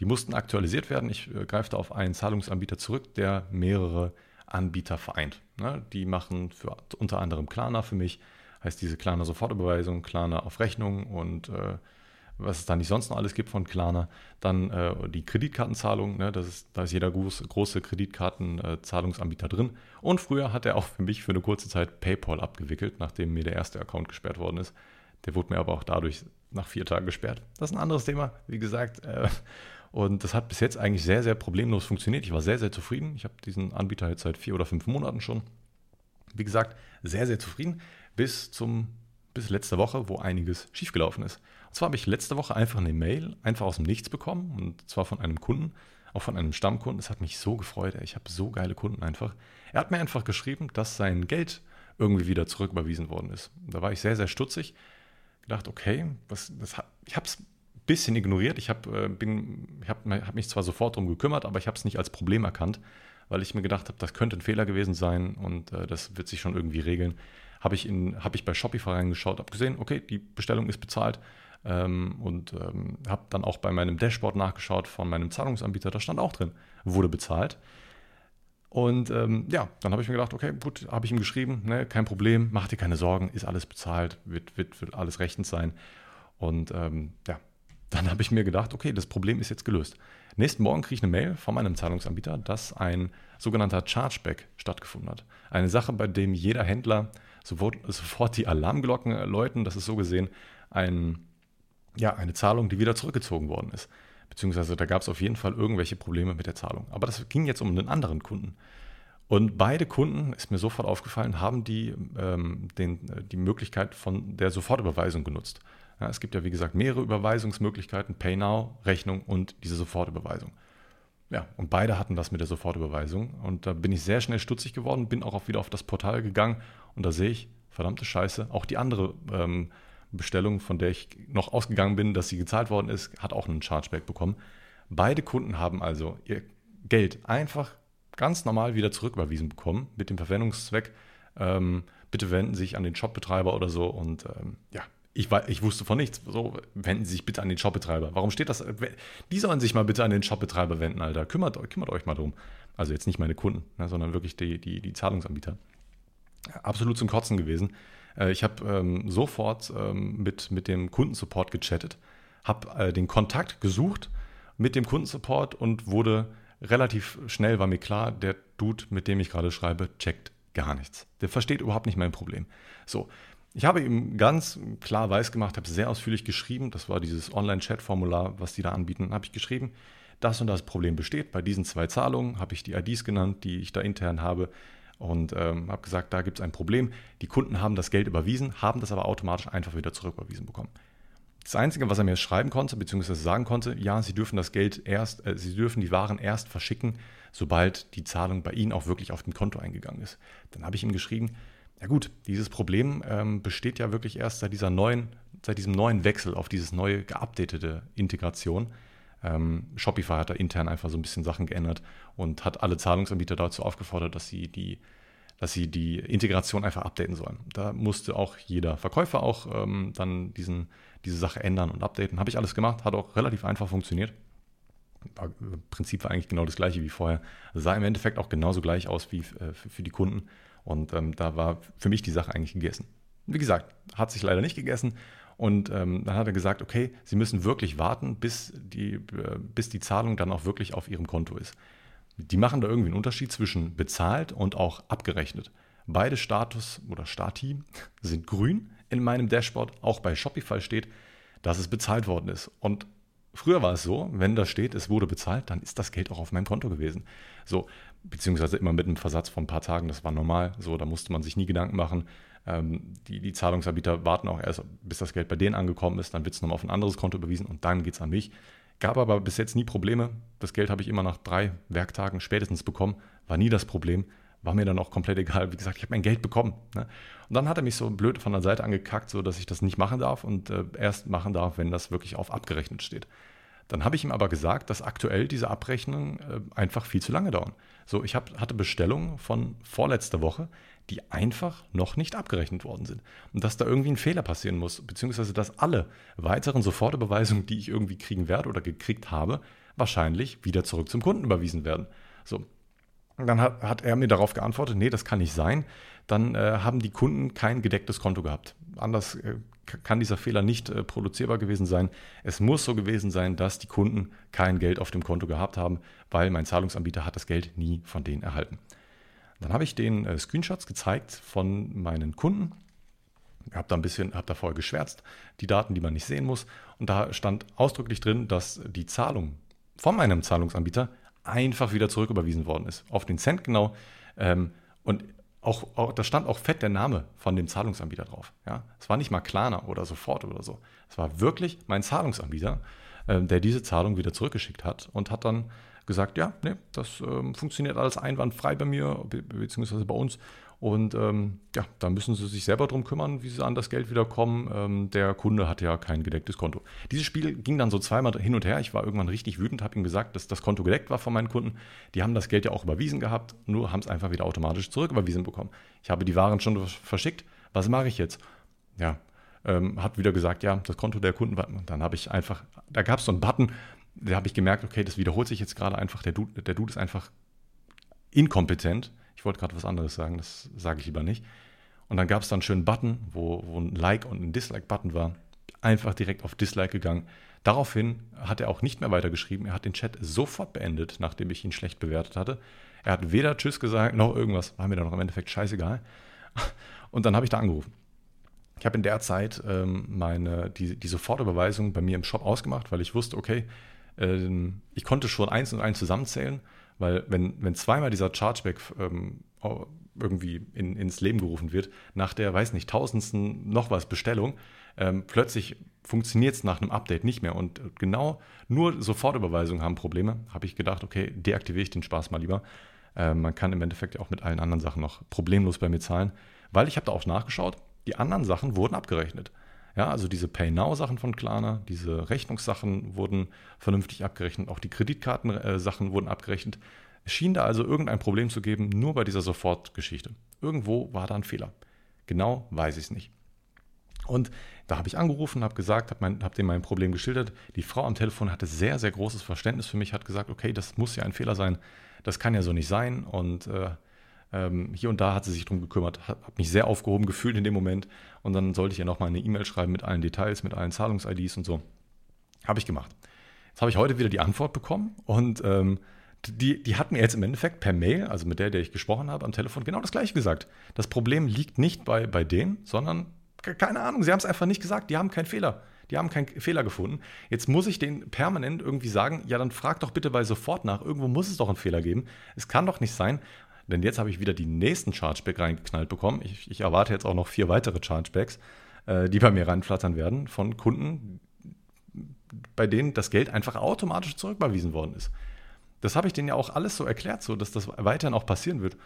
Die mussten aktualisiert werden. Ich äh, greife da auf einen Zahlungsanbieter zurück, der mehrere Anbieter vereint. Ne? Die machen für, unter anderem Klarna für mich, heißt diese Klarna Sofortüberweisung, Klarna auf Rechnung und äh, was es da nicht sonst noch alles gibt von Klarna. Dann äh, die Kreditkartenzahlung, ne? das ist, da ist jeder groß, große Kreditkartenzahlungsanbieter äh, drin. Und früher hat er auch für mich für eine kurze Zeit PayPal abgewickelt, nachdem mir der erste Account gesperrt worden ist. Der wurde mir aber auch dadurch nach vier Tagen gesperrt. Das ist ein anderes Thema, wie gesagt. Äh, und das hat bis jetzt eigentlich sehr, sehr problemlos funktioniert. Ich war sehr, sehr zufrieden. Ich habe diesen Anbieter jetzt seit vier oder fünf Monaten schon. Wie gesagt, sehr, sehr zufrieden. Bis zum bis letzte Woche, wo einiges schiefgelaufen ist. Und zwar habe ich letzte Woche einfach eine Mail einfach aus dem Nichts bekommen. Und zwar von einem Kunden, auch von einem Stammkunden. Das hat mich so gefreut. Ich habe so geile Kunden einfach. Er hat mir einfach geschrieben, dass sein Geld irgendwie wieder zurücküberwiesen worden ist. Da war ich sehr, sehr stutzig. Gedacht, okay, was, das, ich habe es bisschen ignoriert. Ich habe äh, hab, hab mich zwar sofort darum gekümmert, aber ich habe es nicht als Problem erkannt, weil ich mir gedacht habe, das könnte ein Fehler gewesen sein und äh, das wird sich schon irgendwie regeln. Habe ich, hab ich bei Shopify reingeschaut, habe gesehen, okay, die Bestellung ist bezahlt ähm, und ähm, habe dann auch bei meinem Dashboard nachgeschaut von meinem Zahlungsanbieter, da stand auch drin, wurde bezahlt. Und ähm, ja, dann habe ich mir gedacht, okay, gut, habe ich ihm geschrieben, ne, kein Problem, mach dir keine Sorgen, ist alles bezahlt, wird, wird, wird alles rechtens sein. Und ähm, ja, dann habe ich mir gedacht, okay, das Problem ist jetzt gelöst. Nächsten Morgen kriege ich eine Mail von meinem Zahlungsanbieter, dass ein sogenannter Chargeback stattgefunden hat. Eine Sache, bei dem jeder Händler sofort, sofort die Alarmglocken läuten. Das ist so gesehen ein, ja, eine Zahlung, die wieder zurückgezogen worden ist. Beziehungsweise da gab es auf jeden Fall irgendwelche Probleme mit der Zahlung. Aber das ging jetzt um einen anderen Kunden. Und beide Kunden, ist mir sofort aufgefallen, haben die, ähm, den, die Möglichkeit von der Sofortüberweisung genutzt. Ja, es gibt ja, wie gesagt, mehrere Überweisungsmöglichkeiten, PayNow, Rechnung und diese Sofortüberweisung. Ja, und beide hatten das mit der Sofortüberweisung. Und da bin ich sehr schnell stutzig geworden, bin auch wieder auf das Portal gegangen und da sehe ich, verdammte Scheiße, auch die andere ähm, Bestellung, von der ich noch ausgegangen bin, dass sie gezahlt worden ist, hat auch einen Chargeback bekommen. Beide Kunden haben also ihr Geld einfach ganz normal wieder zurücküberwiesen bekommen mit dem Verwendungszweck. Ähm, bitte wenden Sie sich an den Shopbetreiber oder so und ähm, ja, ich, ich wusste von nichts. So, wenden Sie sich bitte an den Shopbetreiber. Warum steht das? Die sollen sich mal bitte an den Shopbetreiber wenden, Alter. Kümmert, kümmert euch mal drum. Also jetzt nicht meine Kunden, ne, sondern wirklich die, die, die Zahlungsanbieter. Absolut zum Kotzen gewesen. Äh, ich habe ähm, sofort ähm, mit, mit dem Kundensupport gechattet, habe äh, den Kontakt gesucht mit dem Kundensupport und wurde relativ schnell, war mir klar, der Dude, mit dem ich gerade schreibe, checkt gar nichts. Der versteht überhaupt nicht mein Problem. So, ich habe ihm ganz klar weiß gemacht, habe sehr ausführlich geschrieben, das war dieses Online-Chat-Formular, was die da anbieten, habe ich geschrieben, das und das Problem besteht. Bei diesen zwei Zahlungen habe ich die IDs genannt, die ich da intern habe und ähm, habe gesagt, da gibt es ein Problem. Die Kunden haben das Geld überwiesen, haben das aber automatisch einfach wieder zurücküberwiesen bekommen. Das Einzige, was er mir schreiben konnte, beziehungsweise sagen konnte, ja, Sie dürfen das Geld erst, äh, Sie dürfen die Waren erst verschicken, sobald die Zahlung bei Ihnen auch wirklich auf dem Konto eingegangen ist. Dann habe ich ihm geschrieben, ja gut, dieses Problem ähm, besteht ja wirklich erst seit dieser neuen, seit diesem neuen Wechsel auf dieses neue geupdatete Integration. Ähm, Shopify hat da intern einfach so ein bisschen Sachen geändert und hat alle Zahlungsanbieter dazu aufgefordert, dass sie die, dass sie die Integration einfach updaten sollen. Da musste auch jeder Verkäufer auch ähm, dann diesen, diese Sache ändern und updaten. Habe ich alles gemacht, hat auch relativ einfach funktioniert. Prinzip war eigentlich genau das gleiche wie vorher. Also sah im Endeffekt auch genauso gleich aus wie äh, für die Kunden. Und ähm, da war für mich die Sache eigentlich gegessen. Wie gesagt, hat sich leider nicht gegessen. Und ähm, dann hat er gesagt, okay, Sie müssen wirklich warten, bis die, äh, bis die Zahlung dann auch wirklich auf Ihrem Konto ist. Die machen da irgendwie einen Unterschied zwischen bezahlt und auch abgerechnet. Beide Status oder Stati sind grün in meinem Dashboard. Auch bei Shopify steht, dass es bezahlt worden ist. Und früher war es so, wenn da steht, es wurde bezahlt, dann ist das Geld auch auf meinem Konto gewesen. So, beziehungsweise immer mit einem Versatz von ein paar Tagen, das war normal. So, da musste man sich nie Gedanken machen. Ähm, die, die Zahlungsanbieter warten auch erst, bis das Geld bei denen angekommen ist, dann wird es nochmal auf ein anderes Konto überwiesen und dann geht es an mich. Gab aber bis jetzt nie Probleme. Das Geld habe ich immer nach drei Werktagen spätestens bekommen. War nie das Problem. War mir dann auch komplett egal. Wie gesagt, ich habe mein Geld bekommen. Ne? Und dann hat er mich so blöd von der Seite angekackt, so dass ich das nicht machen darf und äh, erst machen darf, wenn das wirklich auf abgerechnet steht. Dann habe ich ihm aber gesagt, dass aktuell diese Abrechnungen äh, einfach viel zu lange dauern. So, ich hab, hatte Bestellungen von vorletzter Woche, die einfach noch nicht abgerechnet worden sind. Und dass da irgendwie ein Fehler passieren muss, beziehungsweise dass alle weiteren Sofortüberweisungen, die ich irgendwie kriegen werde oder gekriegt habe, wahrscheinlich wieder zurück zum Kunden überwiesen werden. So. dann hat, hat er mir darauf geantwortet, nee, das kann nicht sein. Dann äh, haben die Kunden kein gedecktes Konto gehabt. Anders äh, kann dieser Fehler nicht äh, produzierbar gewesen sein. Es muss so gewesen sein, dass die Kunden kein Geld auf dem Konto gehabt haben, weil mein Zahlungsanbieter hat das Geld nie von denen erhalten. Dann habe ich den äh, Screenshots gezeigt von meinen Kunden. Habe da ein bisschen, habe da vorher geschwärzt, die Daten, die man nicht sehen muss. Und da stand ausdrücklich drin, dass die Zahlung von meinem Zahlungsanbieter einfach wieder zurücküberwiesen worden ist. Auf den Cent genau. Ähm, und auch, auch, da stand auch fett der Name von dem Zahlungsanbieter drauf. Ja? Es war nicht mal Klarna oder sofort oder so. Es war wirklich mein Zahlungsanbieter, äh, der diese Zahlung wieder zurückgeschickt hat und hat dann gesagt, ja, nee, das ähm, funktioniert alles einwandfrei bei mir, be beziehungsweise bei uns. Und ähm, ja, da müssen sie sich selber drum kümmern, wie sie an das Geld wieder kommen. Ähm, der Kunde hat ja kein gedecktes Konto. Dieses Spiel ging dann so zweimal hin und her. Ich war irgendwann richtig wütend, habe ihm gesagt, dass das Konto gedeckt war von meinen Kunden. Die haben das Geld ja auch überwiesen gehabt, nur haben es einfach wieder automatisch zurücküberwiesen bekommen. Ich habe die Waren schon verschickt. Was mache ich jetzt? Ja, ähm, hat wieder gesagt, ja, das Konto der Kunden war. Dann habe ich einfach, da gab es so einen Button, da habe ich gemerkt, okay, das wiederholt sich jetzt gerade einfach. Der Dude, der Dude ist einfach inkompetent. Ich wollte gerade was anderes sagen, das sage ich lieber nicht. Und dann gab es dann einen schönen Button, wo, wo ein Like und ein Dislike-Button war. Einfach direkt auf Dislike gegangen. Daraufhin hat er auch nicht mehr weitergeschrieben. Er hat den Chat sofort beendet, nachdem ich ihn schlecht bewertet hatte. Er hat weder Tschüss gesagt noch irgendwas. War mir dann noch im Endeffekt scheißegal. Und dann habe ich da angerufen. Ich habe in der Zeit ähm, meine, die, die Sofortüberweisung bei mir im Shop ausgemacht, weil ich wusste, okay, ähm, ich konnte schon eins und eins zusammenzählen, weil wenn, wenn zweimal dieser Chargeback ähm, irgendwie in, ins Leben gerufen wird, nach der, weiß nicht, tausendsten noch was Bestellung, ähm, plötzlich funktioniert es nach einem Update nicht mehr. Und genau nur Sofortüberweisungen haben Probleme. Habe ich gedacht, okay, deaktiviere ich den Spaß mal lieber. Ähm, man kann im Endeffekt auch mit allen anderen Sachen noch problemlos bei mir zahlen, weil ich habe da auch nachgeschaut, die anderen Sachen wurden abgerechnet. Ja, also diese Pay-Now-Sachen von Klarna, diese Rechnungssachen wurden vernünftig abgerechnet, auch die Kreditkartensachen wurden abgerechnet. Es schien da also irgendein Problem zu geben, nur bei dieser Sofortgeschichte. Irgendwo war da ein Fehler. Genau weiß ich es nicht. Und da habe ich angerufen, habe gesagt, habe hab dem mein Problem geschildert. Die Frau am Telefon hatte sehr, sehr großes Verständnis für mich, hat gesagt, okay, das muss ja ein Fehler sein, das kann ja so nicht sein. Und äh, ähm, hier und da hat sie sich darum gekümmert, habe mich sehr aufgehoben gefühlt in dem Moment. Und dann sollte ich ihr nochmal eine E-Mail schreiben mit allen Details, mit allen Zahlungs-IDs und so. Habe ich gemacht. Jetzt habe ich heute wieder die Antwort bekommen und ähm, die, die hat mir jetzt im Endeffekt per Mail, also mit der, der ich gesprochen habe am Telefon, genau das gleiche gesagt. Das Problem liegt nicht bei, bei denen, sondern keine Ahnung, sie haben es einfach nicht gesagt, die haben keinen Fehler. Die haben keinen Fehler gefunden. Jetzt muss ich denen permanent irgendwie sagen, ja, dann frag doch bitte bei sofort nach. Irgendwo muss es doch einen Fehler geben. Es kann doch nicht sein, denn jetzt habe ich wieder die nächsten Chargeback reingeknallt bekommen. Ich, ich erwarte jetzt auch noch vier weitere Chargebacks, äh, die bei mir reinflattern werden von Kunden, bei denen das Geld einfach automatisch zurücküberwiesen worden ist. Das habe ich denen ja auch alles so erklärt, so dass das weiterhin auch passieren wird.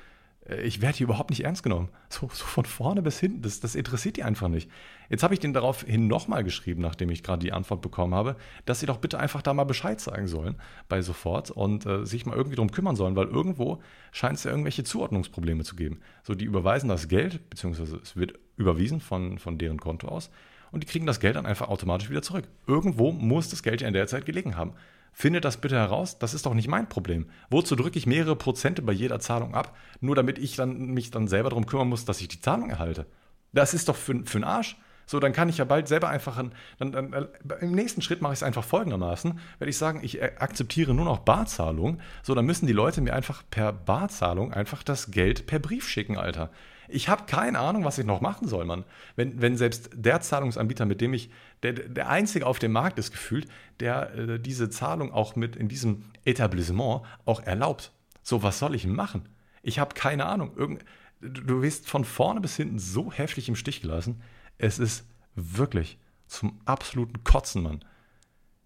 Äh, ich werde hier überhaupt nicht ernst genommen. So, so von vorne bis hinten, das, das interessiert die einfach nicht. Jetzt habe ich denen daraufhin nochmal geschrieben, nachdem ich gerade die Antwort bekommen habe, dass sie doch bitte einfach da mal Bescheid sagen sollen bei sofort und äh, sich mal irgendwie darum kümmern sollen, weil irgendwo scheint es ja irgendwelche Zuordnungsprobleme zu geben. So, die überweisen das Geld, beziehungsweise es wird überwiesen von, von deren Konto aus und die kriegen das Geld dann einfach automatisch wieder zurück. Irgendwo muss das Geld ja in der Zeit gelegen haben. Findet das bitte heraus, das ist doch nicht mein Problem. Wozu drücke ich mehrere Prozente bei jeder Zahlung ab, nur damit ich dann, mich dann selber darum kümmern muss, dass ich die Zahlung erhalte? Das ist doch für, für einen Arsch. So, dann kann ich ja bald selber einfach, ein, dann, dann, äh, im nächsten Schritt mache ich es einfach folgendermaßen, werde ich sagen, ich äh, akzeptiere nur noch Barzahlung. So, dann müssen die Leute mir einfach per Barzahlung einfach das Geld per Brief schicken, Alter. Ich habe keine Ahnung, was ich noch machen soll, Mann. Wenn, wenn selbst der Zahlungsanbieter, mit dem ich, der, der einzige auf dem Markt ist gefühlt, der äh, diese Zahlung auch mit in diesem Etablissement auch erlaubt. So, was soll ich machen? Ich habe keine Ahnung. Irgend, du wirst von vorne bis hinten so heftig im Stich gelassen. Es ist wirklich zum absoluten Kotzen, Mann.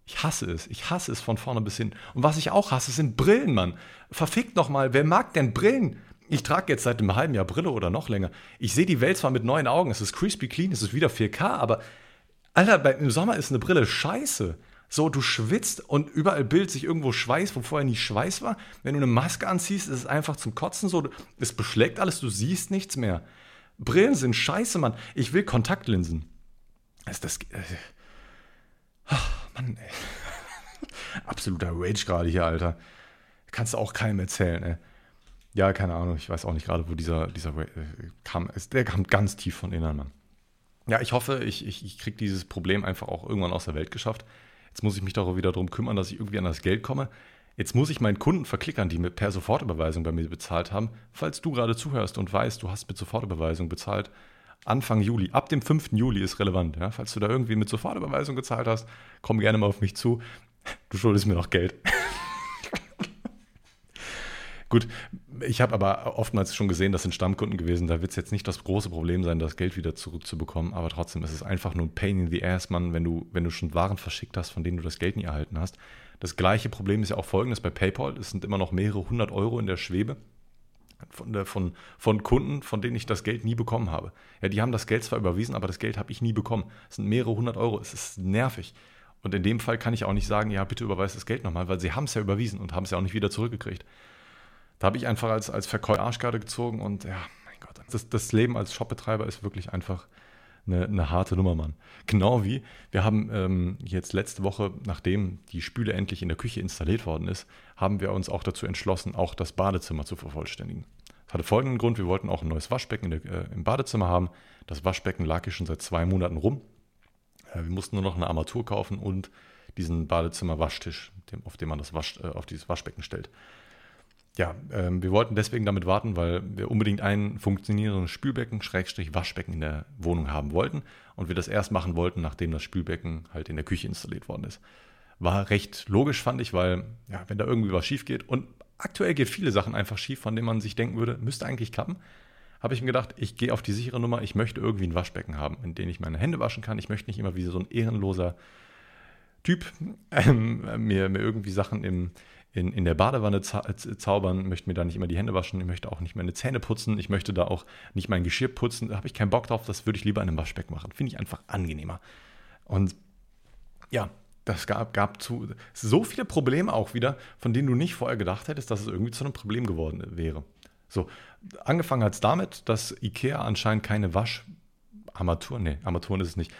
Ich hasse es. Ich hasse es von vorne bis hin. Und was ich auch hasse, sind Brillen, Mann. Verfickt nochmal, wer mag denn Brillen? Ich trage jetzt seit einem halben Jahr Brille oder noch länger. Ich sehe die Welt zwar mit neuen Augen, es ist crispy clean, es ist wieder 4K, aber Alter, im Sommer ist eine Brille scheiße. So, du schwitzt und überall bildet sich irgendwo Schweiß, wo vorher nie Schweiß war. Wenn du eine Maske anziehst, ist es einfach zum Kotzen so. Es beschlägt alles, du siehst nichts mehr. Brillen sind scheiße, Mann. Ich will Kontaktlinsen. ist das. Äh, oh, Mann, ey. Absoluter Rage gerade hier, Alter. Kannst du auch keinem erzählen, ey. Ja, keine Ahnung, ich weiß auch nicht gerade, wo dieser, dieser äh, kam. Der kam ganz tief von innen, Mann. Ja, ich hoffe, ich, ich, ich kriege dieses Problem einfach auch irgendwann aus der Welt geschafft. Jetzt muss ich mich doch wieder darum kümmern, dass ich irgendwie an das Geld komme. Jetzt muss ich meinen Kunden verklickern, die mit per Sofortüberweisung bei mir bezahlt haben. Falls du gerade zuhörst und weißt, du hast mit Sofortüberweisung bezahlt, Anfang Juli, ab dem 5. Juli ist relevant. Ja? Falls du da irgendwie mit Sofortüberweisung gezahlt hast, komm gerne mal auf mich zu. Du schuldest mir noch Geld. Gut, ich habe aber oftmals schon gesehen, das sind Stammkunden gewesen. Da wird es jetzt nicht das große Problem sein, das Geld wieder zurückzubekommen. Aber trotzdem ist es einfach nur ein Pain in the Ass, Mann, wenn du, wenn du schon Waren verschickt hast, von denen du das Geld nie erhalten hast. Das gleiche Problem ist ja auch folgendes bei PayPal. Es sind immer noch mehrere hundert Euro in der Schwebe von, von, von Kunden, von denen ich das Geld nie bekommen habe. Ja, die haben das Geld zwar überwiesen, aber das Geld habe ich nie bekommen. Es sind mehrere hundert Euro. Es ist nervig. Und in dem Fall kann ich auch nicht sagen, ja, bitte überweist das Geld nochmal, weil sie haben es ja überwiesen und haben es ja auch nicht wieder zurückgekriegt. Da habe ich einfach als, als Verkäufer Arschkarte gezogen und ja, mein Gott, das, das Leben als Shopbetreiber ist wirklich einfach eine, eine harte Nummer, Mann. Genau wie wir haben ähm, jetzt letzte Woche, nachdem die Spüle endlich in der Küche installiert worden ist, haben wir uns auch dazu entschlossen, auch das Badezimmer zu vervollständigen. Das hatte folgenden Grund, wir wollten auch ein neues Waschbecken der, äh, im Badezimmer haben. Das Waschbecken lag hier schon seit zwei Monaten rum. Äh, wir mussten nur noch eine Armatur kaufen und diesen Badezimmer-Waschtisch, auf dem man das Wasch, äh, auf dieses Waschbecken stellt ja, ähm, wir wollten deswegen damit warten, weil wir unbedingt ein funktionierendes Spülbecken, Schrägstrich Waschbecken in der Wohnung haben wollten und wir das erst machen wollten, nachdem das Spülbecken halt in der Küche installiert worden ist. War recht logisch, fand ich, weil, ja, wenn da irgendwie was schief geht und aktuell geht viele Sachen einfach schief, von denen man sich denken würde, müsste eigentlich klappen, habe ich mir gedacht, ich gehe auf die sichere Nummer, ich möchte irgendwie ein Waschbecken haben, in dem ich meine Hände waschen kann. Ich möchte nicht immer wie so ein ehrenloser Typ ähm, mir, mir irgendwie Sachen im, in, in der Badewanne zaubern, möchte mir da nicht immer die Hände waschen, ich möchte auch nicht meine Zähne putzen, ich möchte da auch nicht mein Geschirr putzen, da habe ich keinen Bock drauf, das würde ich lieber in einem Waschbecken machen. Finde ich einfach angenehmer. Und ja, das gab, gab zu, so viele Probleme auch wieder, von denen du nicht vorher gedacht hättest, dass es irgendwie zu einem Problem geworden wäre. So, angefangen hat es damit, dass IKEA anscheinend keine Wascharmaturen, nee, Armaturen ist es nicht,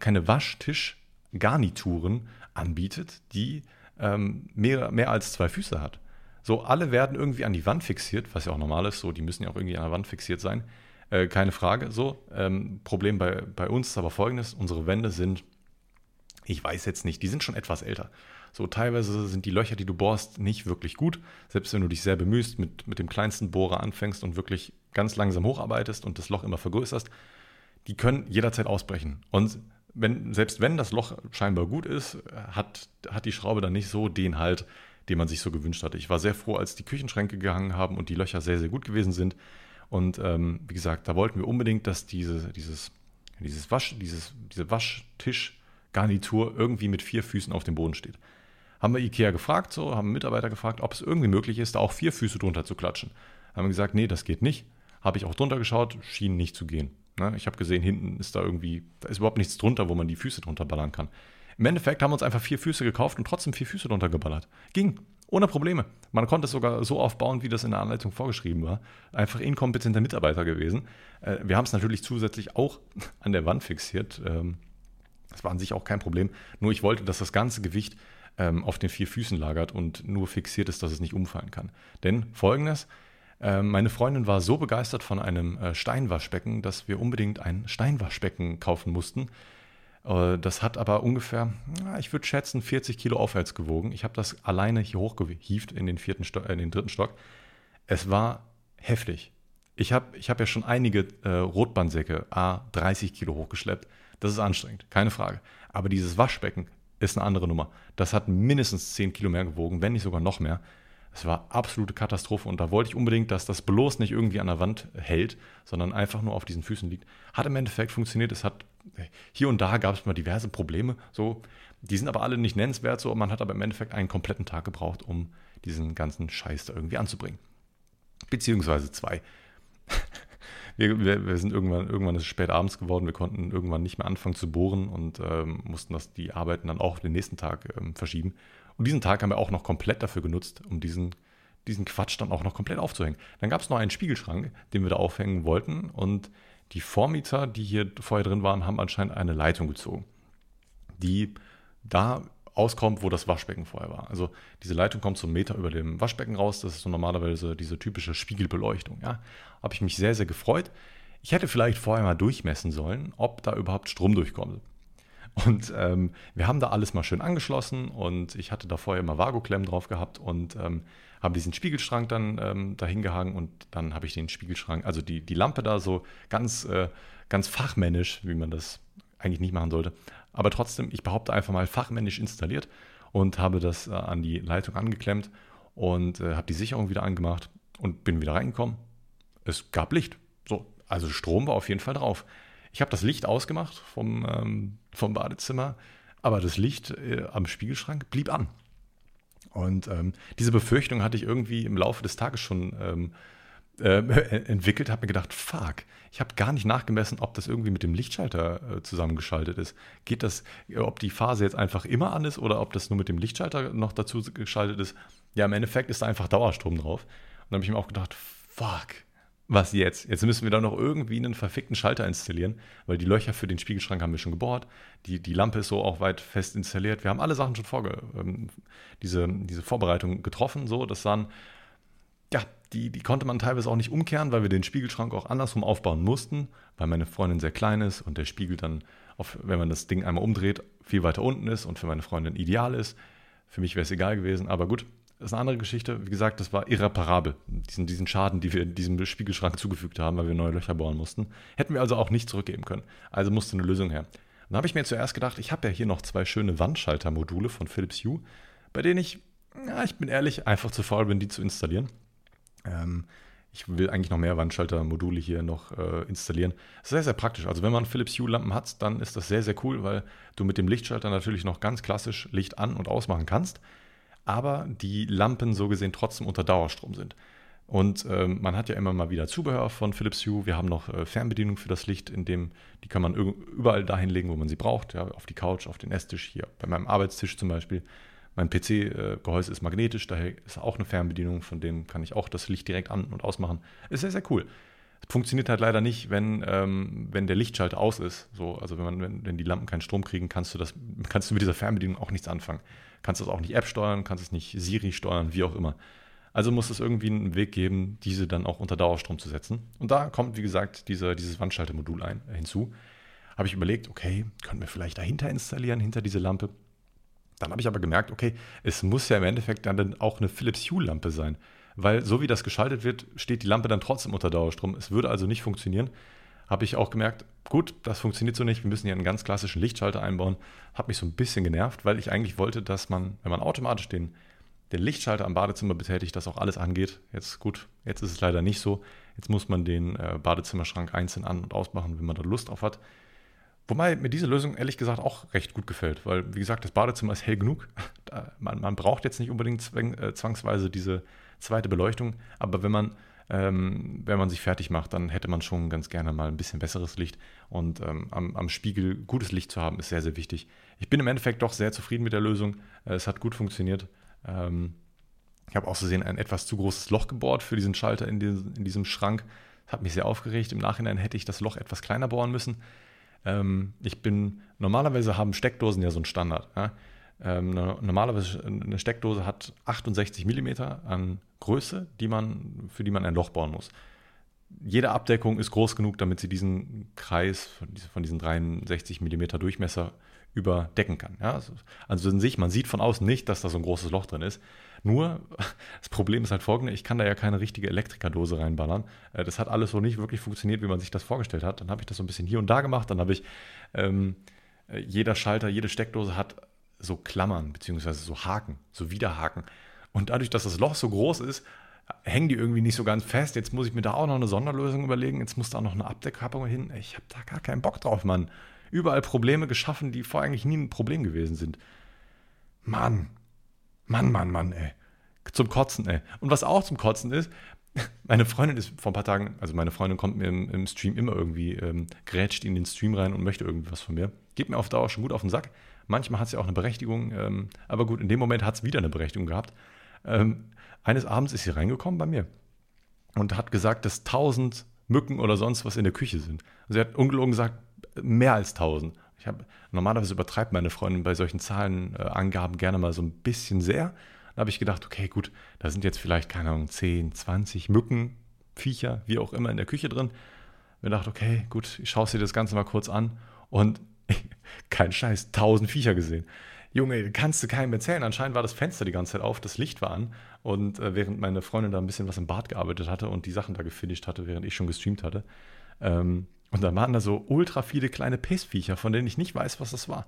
keine Waschtischgarnituren anbietet, die ähm, mehr, mehr als zwei Füße hat. So, alle werden irgendwie an die Wand fixiert, was ja auch normal ist, so, die müssen ja auch irgendwie an der Wand fixiert sein. Äh, keine Frage, so. Ähm, Problem bei, bei uns ist aber folgendes: unsere Wände sind, ich weiß jetzt nicht, die sind schon etwas älter. So, teilweise sind die Löcher, die du bohrst, nicht wirklich gut. Selbst wenn du dich sehr bemühst, mit, mit dem kleinsten Bohrer anfängst und wirklich ganz langsam hocharbeitest und das Loch immer vergrößerst, die können jederzeit ausbrechen. Und wenn, selbst wenn das Loch scheinbar gut ist, hat, hat die Schraube dann nicht so den Halt, den man sich so gewünscht hatte. Ich war sehr froh, als die Küchenschränke gehangen haben und die Löcher sehr, sehr gut gewesen sind. Und ähm, wie gesagt, da wollten wir unbedingt, dass diese, dieses, dieses Wasch, dieses, diese Waschtischgarnitur irgendwie mit vier Füßen auf dem Boden steht. Haben wir Ikea gefragt, so, haben Mitarbeiter gefragt, ob es irgendwie möglich ist, da auch vier Füße drunter zu klatschen. Haben wir gesagt, nee, das geht nicht. Habe ich auch drunter geschaut, schien nicht zu gehen. Ne? Ich habe gesehen, hinten ist da irgendwie, da ist überhaupt nichts drunter, wo man die Füße drunter ballern kann. Im Endeffekt haben wir uns einfach vier Füße gekauft und trotzdem vier Füße drunter geballert. Ging. Ohne Probleme. Man konnte es sogar so aufbauen, wie das in der Anleitung vorgeschrieben war. Einfach inkompetenter Mitarbeiter gewesen. Äh, wir haben es natürlich zusätzlich auch an der Wand fixiert. Ähm, das war an sich auch kein Problem. Nur ich wollte, dass das ganze Gewicht ähm, auf den vier Füßen lagert und nur fixiert ist, dass es nicht umfallen kann. Denn folgendes, meine Freundin war so begeistert von einem äh, Steinwaschbecken, dass wir unbedingt ein Steinwaschbecken kaufen mussten. Äh, das hat aber ungefähr, ich würde schätzen, 40 Kilo aufwärts gewogen. Ich habe das alleine hier hochgehieft in den, vierten Stock, in den dritten Stock. Es war heftig. Ich habe ich hab ja schon einige äh, Rotbandsäcke, A, 30 Kilo hochgeschleppt. Das ist anstrengend, keine Frage. Aber dieses Waschbecken ist eine andere Nummer. Das hat mindestens 10 Kilo mehr gewogen, wenn nicht sogar noch mehr. Es war absolute Katastrophe und da wollte ich unbedingt, dass das bloß nicht irgendwie an der Wand hält, sondern einfach nur auf diesen Füßen liegt. Hat im Endeffekt funktioniert. Es hat hier und da gab es mal diverse Probleme. So, die sind aber alle nicht nennenswert. So, man hat aber im Endeffekt einen kompletten Tag gebraucht, um diesen ganzen Scheiß da irgendwie anzubringen. Beziehungsweise zwei. wir, wir, wir, sind irgendwann, irgendwann ist es spät abends geworden, wir konnten irgendwann nicht mehr anfangen zu bohren und ähm, mussten das, die Arbeiten dann auch den nächsten Tag ähm, verschieben. Und diesen Tag haben wir auch noch komplett dafür genutzt, um diesen, diesen Quatsch dann auch noch komplett aufzuhängen. Dann gab es noch einen Spiegelschrank, den wir da aufhängen wollten und die Vormieter, die hier vorher drin waren, haben anscheinend eine Leitung gezogen, die da auskommt, wo das Waschbecken vorher war. Also diese Leitung kommt so einen Meter über dem Waschbecken raus. Das ist so normalerweise diese typische Spiegelbeleuchtung. Ja, habe ich mich sehr, sehr gefreut. Ich hätte vielleicht vorher mal durchmessen sollen, ob da überhaupt Strom durchkommt. Und ähm, wir haben da alles mal schön angeschlossen und ich hatte da vorher immer Vago-Klemmen drauf gehabt und ähm, habe diesen Spiegelschrank dann ähm, dahin gehangen und dann habe ich den Spiegelschrank, also die, die Lampe da so ganz, äh, ganz fachmännisch, wie man das eigentlich nicht machen sollte, aber trotzdem, ich behaupte einfach mal fachmännisch installiert und habe das äh, an die Leitung angeklemmt und äh, habe die Sicherung wieder angemacht und bin wieder reingekommen. Es gab Licht. So, also Strom war auf jeden Fall drauf. Ich habe das Licht ausgemacht vom, ähm, vom Badezimmer, aber das Licht äh, am Spiegelschrank blieb an. Und ähm, diese Befürchtung hatte ich irgendwie im Laufe des Tages schon ähm, äh, entwickelt, habe mir gedacht, fuck, ich habe gar nicht nachgemessen, ob das irgendwie mit dem Lichtschalter äh, zusammengeschaltet ist. Geht das, äh, ob die Phase jetzt einfach immer an ist oder ob das nur mit dem Lichtschalter noch dazu geschaltet ist? Ja, im Endeffekt ist da einfach Dauerstrom drauf. Und dann habe ich mir auch gedacht, fuck, was jetzt? Jetzt müssen wir da noch irgendwie einen verfickten Schalter installieren, weil die Löcher für den Spiegelschrank haben wir schon gebohrt. Die, die Lampe ist so auch weit fest installiert. Wir haben alle Sachen schon vorge ähm, diese, diese Vorbereitung getroffen. So, das waren ja, die, die konnte man teilweise auch nicht umkehren, weil wir den Spiegelschrank auch andersrum aufbauen mussten, weil meine Freundin sehr klein ist und der Spiegel dann, auf, wenn man das Ding einmal umdreht, viel weiter unten ist und für meine Freundin ideal ist. Für mich wäre es egal gewesen, aber gut, das ist eine andere Geschichte. Wie gesagt, das war irreparabel, diesen, diesen Schaden, die wir diesem Spiegelschrank zugefügt haben, weil wir neue Löcher bohren mussten. Hätten wir also auch nicht zurückgeben können. Also musste eine Lösung her. Dann habe ich mir zuerst gedacht, ich habe ja hier noch zwei schöne Wandschaltermodule von Philips Hue, bei denen ich, ja, ich bin ehrlich, einfach zu faul bin, die zu installieren. Ähm, ich will eigentlich noch mehr Wandschalter-Module hier noch äh, installieren. Das ist sehr, sehr praktisch. Also wenn man Philips Hue-Lampen hat, dann ist das sehr, sehr cool, weil du mit dem Lichtschalter natürlich noch ganz klassisch Licht an- und ausmachen kannst, aber die Lampen so gesehen trotzdem unter Dauerstrom sind. Und ähm, man hat ja immer mal wieder Zubehör von Philips Hue. Wir haben noch äh, Fernbedienung für das Licht, in dem die kann man überall dahin legen, wo man sie braucht. Ja, auf die Couch, auf den Esstisch, hier bei meinem Arbeitstisch zum Beispiel. Mein PC-Gehäuse ist magnetisch, daher ist auch eine Fernbedienung, von dem kann ich auch das Licht direkt an- und ausmachen. Ist sehr, sehr cool. Funktioniert halt leider nicht, wenn, ähm, wenn der Lichtschalter aus ist. So, also wenn, man, wenn, wenn die Lampen keinen Strom kriegen, kannst du, das, kannst du mit dieser Fernbedienung auch nichts anfangen. Kannst du es auch nicht App steuern, kannst es nicht Siri steuern, wie auch immer. Also muss es irgendwie einen Weg geben, diese dann auch unter Dauerstrom zu setzen. Und da kommt, wie gesagt, diese, dieses Wandschaltermodul ein, hinzu. Habe ich überlegt, okay, können wir vielleicht dahinter installieren, hinter diese Lampe. Dann habe ich aber gemerkt, okay, es muss ja im Endeffekt dann auch eine Philips Hue-Lampe sein. Weil so wie das geschaltet wird, steht die Lampe dann trotzdem unter Dauerstrom. Es würde also nicht funktionieren. Habe ich auch gemerkt, gut, das funktioniert so nicht. Wir müssen hier einen ganz klassischen Lichtschalter einbauen. Hat mich so ein bisschen genervt, weil ich eigentlich wollte, dass man, wenn man automatisch den, den Lichtschalter am Badezimmer betätigt, dass auch alles angeht. Jetzt gut, jetzt ist es leider nicht so. Jetzt muss man den äh, Badezimmerschrank einzeln an- und ausmachen, wenn man da Lust drauf hat. Wobei mir diese Lösung ehrlich gesagt auch recht gut gefällt, weil, wie gesagt, das Badezimmer ist hell genug. man, man, braucht jetzt nicht unbedingt zwang, äh, zwangsweise diese zweite Beleuchtung, aber wenn man, ähm, wenn man sich fertig macht, dann hätte man schon ganz gerne mal ein bisschen besseres Licht und ähm, am, am, Spiegel gutes Licht zu haben, ist sehr, sehr wichtig. Ich bin im Endeffekt doch sehr zufrieden mit der Lösung. Äh, es hat gut funktioniert. Ähm, ich habe außerdem ein etwas zu großes Loch gebohrt für diesen Schalter in, den, in diesem Schrank. Das hat mich sehr aufgeregt. Im Nachhinein hätte ich das Loch etwas kleiner bohren müssen. Ähm, ich bin, normalerweise haben Steckdosen ja so einen Standard. Ja? Ähm, normalerweise eine Steckdose hat 68 mm an Größe, die man, für die man ein Loch bauen muss. Jede Abdeckung ist groß genug, damit sie diesen Kreis von diesen 63 mm Durchmesser überdecken kann. Ja, also, also in sich, man sieht von außen nicht, dass da so ein großes Loch drin ist. Nur, das Problem ist halt folgende, ich kann da ja keine richtige Elektrikerdose reinballern. Äh, das hat alles so nicht wirklich funktioniert, wie man sich das vorgestellt hat. Dann habe ich das so ein bisschen hier und da gemacht. Dann habe ich, ähm, äh, jeder Schalter, jede Steckdose hat so Klammern, beziehungsweise so Haken, so Widerhaken. Und dadurch, dass das Loch so groß ist, hängen die irgendwie nicht so ganz fest. Jetzt muss ich mir da auch noch eine Sonderlösung überlegen. Jetzt muss da noch eine Abdeckkappe hin. Ich habe da gar keinen Bock drauf, Mann. Überall Probleme geschaffen, die vorher eigentlich nie ein Problem gewesen sind. Mann. Mann, Mann, Mann, ey. Zum Kotzen, ey. Und was auch zum Kotzen ist, meine Freundin ist vor ein paar Tagen, also meine Freundin kommt mir im, im Stream immer irgendwie, ähm, grätscht in den Stream rein und möchte irgendwie was von mir. Geht mir auf Dauer schon gut auf den Sack. Manchmal hat sie auch eine Berechtigung, ähm, aber gut, in dem Moment hat es wieder eine Berechtigung gehabt. Ähm, eines Abends ist sie reingekommen bei mir und hat gesagt, dass tausend Mücken oder sonst was in der Küche sind. Sie hat ungelogen gesagt, mehr als tausend. Ich habe normalerweise übertreibt meine Freundin bei solchen Zahlenangaben äh, gerne mal so ein bisschen sehr. Da habe ich gedacht, okay, gut, da sind jetzt vielleicht, keine Ahnung, 10, 20 Mücken, Viecher, wie auch immer in der Küche drin. Mir dachte, okay, gut, ich schaue dir das Ganze mal kurz an und kein Scheiß, 1000 Viecher gesehen. Junge, kannst du keinem erzählen. Anscheinend war das Fenster die ganze Zeit auf, das Licht war an. Und äh, während meine Freundin da ein bisschen was im Bad gearbeitet hatte und die Sachen da gefinisht hatte, während ich schon gestreamt hatte. Ähm, und da waren da so ultra viele kleine Pissviecher, von denen ich nicht weiß, was das war.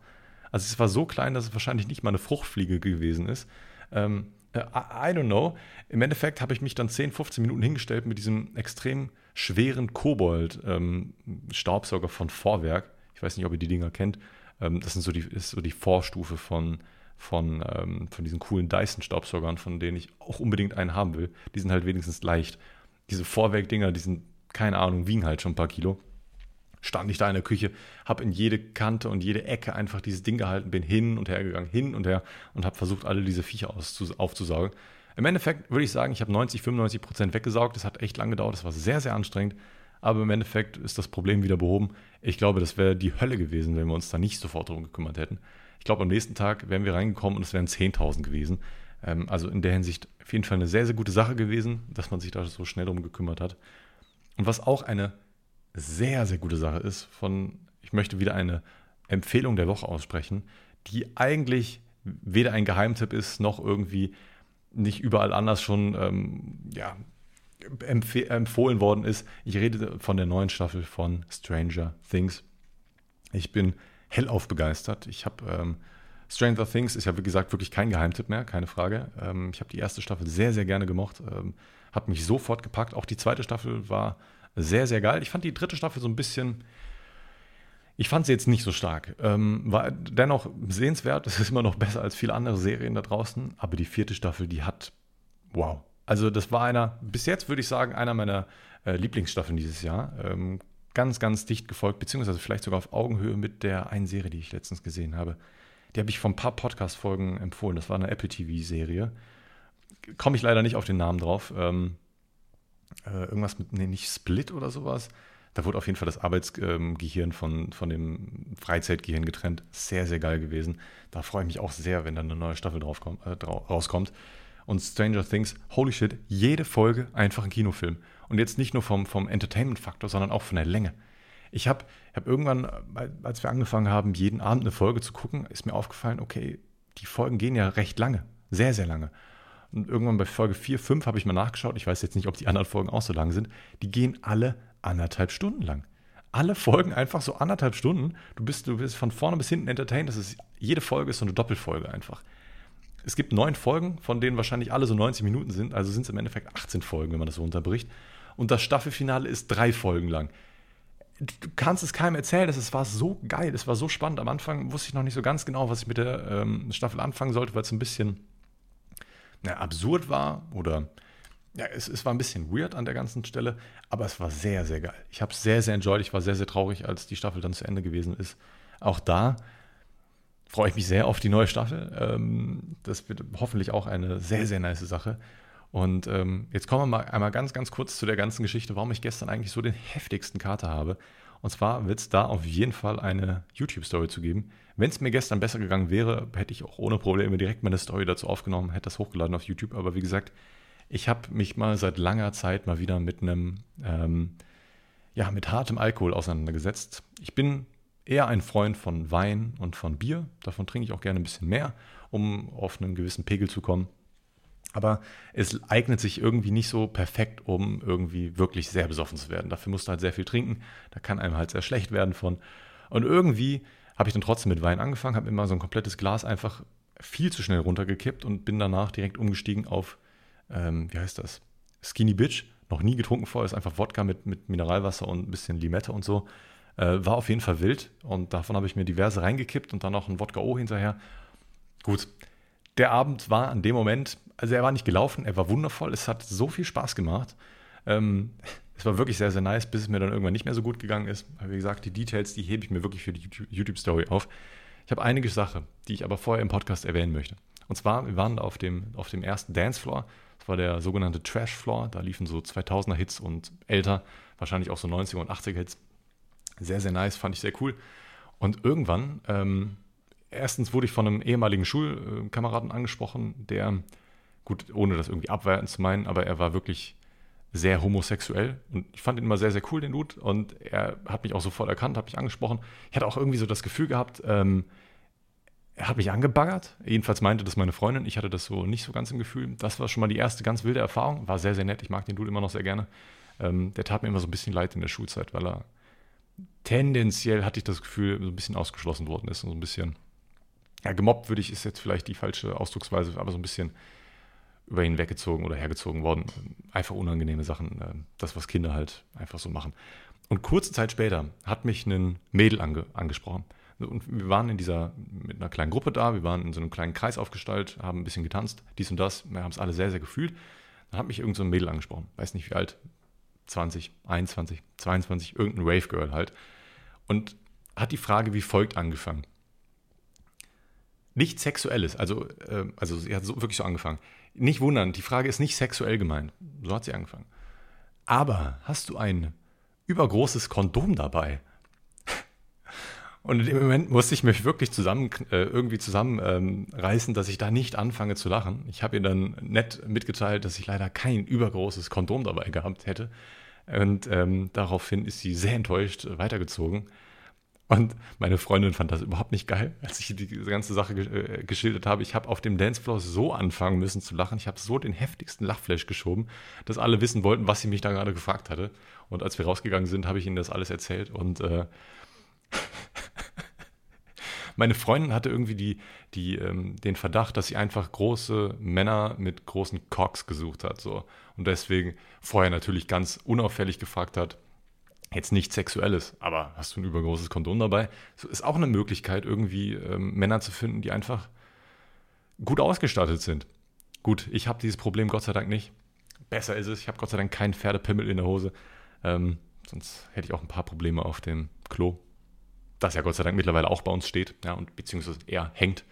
Also es war so klein, dass es wahrscheinlich nicht mal eine Fruchtfliege gewesen ist. Ähm, äh, I, don't know. Im Endeffekt habe ich mich dann 10, 15 Minuten hingestellt mit diesem extrem schweren Kobold-Staubsauger ähm, von Vorwerk. Ich weiß nicht, ob ihr die Dinger kennt. Ähm, das sind so die, ist so die Vorstufe von, von, ähm, von diesen coolen Dyson-Staubsaugern, von denen ich auch unbedingt einen haben will. Die sind halt wenigstens leicht. Diese Vorwerk-Dinger, die sind, keine Ahnung, wiegen halt schon ein paar Kilo. Stand ich da in der Küche, habe in jede Kante und jede Ecke einfach dieses Ding gehalten, bin hin und her gegangen, hin und her und habe versucht, alle diese Viecher aufzusaugen. Im Endeffekt würde ich sagen, ich habe 90, 95 Prozent weggesaugt. Das hat echt lange gedauert, das war sehr, sehr anstrengend. Aber im Endeffekt ist das Problem wieder behoben. Ich glaube, das wäre die Hölle gewesen, wenn wir uns da nicht sofort darum gekümmert hätten. Ich glaube, am nächsten Tag wären wir reingekommen und es wären 10.000 gewesen. Ähm, also in der Hinsicht auf jeden Fall eine sehr, sehr gute Sache gewesen, dass man sich da so schnell darum gekümmert hat. Und was auch eine sehr, sehr gute Sache ist, von, ich möchte wieder eine Empfehlung der Woche aussprechen, die eigentlich weder ein Geheimtipp ist, noch irgendwie nicht überall anders schon ähm, ja, empfohlen worden ist. Ich rede von der neuen Staffel von Stranger Things. Ich bin hellauf begeistert. Ich habe ähm, Stranger Things ist ja wie gesagt wirklich kein Geheimtipp mehr, keine Frage. Ähm, ich habe die erste Staffel sehr, sehr gerne gemocht, ähm, hat mich sofort gepackt. Auch die zweite Staffel war sehr, sehr geil. Ich fand die dritte Staffel so ein bisschen. Ich fand sie jetzt nicht so stark. Ähm, war dennoch sehenswert. Es ist immer noch besser als viele andere Serien da draußen. Aber die vierte Staffel, die hat. Wow. Also, das war einer, bis jetzt würde ich sagen, einer meiner äh, Lieblingsstaffeln dieses Jahr. Ähm, ganz, ganz dicht gefolgt, beziehungsweise vielleicht sogar auf Augenhöhe mit der einen Serie, die ich letztens gesehen habe. Die habe ich vor ein paar Podcast-Folgen empfohlen. Das war eine Apple TV-Serie. Komme ich leider nicht auf den Namen drauf. Ähm, äh, irgendwas mit, nee, nicht Split oder sowas. Da wurde auf jeden Fall das Arbeitsgehirn von, von dem Freizeitgehirn getrennt. Sehr, sehr geil gewesen. Da freue ich mich auch sehr, wenn dann eine neue Staffel drauf kommt, äh, rauskommt. Und Stranger Things, holy shit, jede Folge einfach ein Kinofilm. Und jetzt nicht nur vom, vom Entertainment-Faktor, sondern auch von der Länge. Ich habe hab irgendwann, als wir angefangen haben, jeden Abend eine Folge zu gucken, ist mir aufgefallen, okay, die Folgen gehen ja recht lange. Sehr, sehr lange. Und irgendwann bei Folge 4, 5 habe ich mal nachgeschaut. Ich weiß jetzt nicht, ob die anderen Folgen auch so lang sind. Die gehen alle anderthalb Stunden lang. Alle Folgen einfach so anderthalb Stunden. Du bist, du bist von vorne bis hinten entertained. Das ist, jede Folge ist so eine Doppelfolge einfach. Es gibt neun Folgen, von denen wahrscheinlich alle so 90 Minuten sind. Also sind es im Endeffekt 18 Folgen, wenn man das so unterbricht. Und das Staffelfinale ist drei Folgen lang. Du kannst es keinem erzählen, es war so geil, es war so spannend. Am Anfang wusste ich noch nicht so ganz genau, was ich mit der ähm, Staffel anfangen sollte, weil es ein bisschen na, absurd war oder ja, es, es war ein bisschen weird an der ganzen Stelle, aber es war sehr, sehr geil. Ich habe es sehr, sehr enjoyed. Ich war sehr, sehr traurig, als die Staffel dann zu Ende gewesen ist. Auch da freue ich mich sehr auf die neue Staffel. Ähm, das wird hoffentlich auch eine sehr, sehr nice Sache. Und ähm, jetzt kommen wir mal einmal ganz, ganz kurz zu der ganzen Geschichte, warum ich gestern eigentlich so den heftigsten Kater habe. Und zwar wird es da auf jeden Fall eine YouTube-Story zu geben. Wenn es mir gestern besser gegangen wäre, hätte ich auch ohne Probleme direkt meine Story dazu aufgenommen, hätte das hochgeladen auf YouTube. Aber wie gesagt, ich habe mich mal seit langer Zeit mal wieder mit einem, ähm, ja, mit hartem Alkohol auseinandergesetzt. Ich bin eher ein Freund von Wein und von Bier. Davon trinke ich auch gerne ein bisschen mehr, um auf einen gewissen Pegel zu kommen. Aber es eignet sich irgendwie nicht so perfekt, um irgendwie wirklich sehr besoffen zu werden. Dafür musst du halt sehr viel trinken. Da kann einem halt sehr schlecht werden von. Und irgendwie habe ich dann trotzdem mit Wein angefangen, habe immer so ein komplettes Glas einfach viel zu schnell runtergekippt und bin danach direkt umgestiegen auf, ähm, wie heißt das? Skinny Bitch. Noch nie getrunken vorher, ist einfach Wodka mit, mit Mineralwasser und ein bisschen Limette und so. Äh, war auf jeden Fall wild und davon habe ich mir diverse reingekippt und dann noch ein Wodka O hinterher. Gut, der Abend war an dem Moment, also er war nicht gelaufen, er war wundervoll, es hat so viel Spaß gemacht. Ähm, es war wirklich sehr, sehr nice, bis es mir dann irgendwann nicht mehr so gut gegangen ist. Wie gesagt, die Details, die hebe ich mir wirklich für die YouTube-Story auf. Ich habe einige Sachen, die ich aber vorher im Podcast erwähnen möchte. Und zwar, wir waren auf dem, auf dem ersten Dancefloor. Das war der sogenannte Trash Floor. Da liefen so 2000er Hits und älter, wahrscheinlich auch so 90er und 80er Hits. Sehr, sehr nice, fand ich sehr cool. Und irgendwann, ähm, erstens wurde ich von einem ehemaligen Schulkameraden angesprochen, der, gut, ohne das irgendwie abwertend zu meinen, aber er war wirklich sehr homosexuell und ich fand ihn immer sehr, sehr cool, den Dude. Und er hat mich auch sofort erkannt, hat mich angesprochen. Ich hatte auch irgendwie so das Gefühl gehabt, ähm, er hat mich angebaggert. Jedenfalls meinte das meine Freundin. Ich hatte das so nicht so ganz im Gefühl. Das war schon mal die erste ganz wilde Erfahrung. War sehr, sehr nett. Ich mag den Dude immer noch sehr gerne. Ähm, der tat mir immer so ein bisschen leid in der Schulzeit, weil er tendenziell hatte ich das Gefühl, so ein bisschen ausgeschlossen worden ist und so ein bisschen, ja, gemobbt würde ich, ist jetzt vielleicht die falsche Ausdrucksweise, aber so ein bisschen über ihn weggezogen oder hergezogen worden. Einfach unangenehme Sachen, äh, das, was Kinder halt einfach so machen. Und kurze Zeit später hat mich ein Mädel ange angesprochen. Und wir waren in dieser, mit einer kleinen Gruppe da, wir waren in so einem kleinen Kreis aufgestellt, haben ein bisschen getanzt, dies und das, wir haben es alle sehr, sehr gefühlt. Dann hat mich irgendein so Mädel angesprochen, weiß nicht wie alt, 20, 21, 22, irgendein Rave Girl halt. Und hat die Frage wie folgt angefangen. Nicht sexuelles, also, äh, also sie hat so, wirklich so angefangen. Nicht wundern, die Frage ist nicht sexuell gemeint. So hat sie angefangen. Aber hast du ein übergroßes Kondom dabei? Und in dem Moment musste ich mich wirklich zusammen, äh, irgendwie zusammenreißen, ähm, dass ich da nicht anfange zu lachen. Ich habe ihr dann nett mitgeteilt, dass ich leider kein übergroßes Kondom dabei gehabt hätte. Und ähm, daraufhin ist sie sehr enttäuscht weitergezogen. Und meine Freundin fand das überhaupt nicht geil, als ich die ganze Sache äh, geschildert habe. Ich habe auf dem Dancefloor so anfangen müssen zu lachen. Ich habe so den heftigsten Lachflash geschoben, dass alle wissen wollten, was sie mich da gerade gefragt hatte. Und als wir rausgegangen sind, habe ich ihnen das alles erzählt. Und äh, meine Freundin hatte irgendwie die, die, ähm, den Verdacht, dass sie einfach große Männer mit großen Cocks gesucht hat. So. Und deswegen vorher natürlich ganz unauffällig gefragt hat, jetzt nichts Sexuelles, aber hast du ein übergroßes Kondom dabei? So ist auch eine Möglichkeit, irgendwie ähm, Männer zu finden, die einfach gut ausgestattet sind. Gut, ich habe dieses Problem Gott sei Dank nicht. Besser ist es, ich habe Gott sei Dank keinen Pferdepimmel in der Hose. Ähm, sonst hätte ich auch ein paar Probleme auf dem Klo das ja Gott sei Dank mittlerweile auch bei uns steht, ja, und beziehungsweise eher hängt.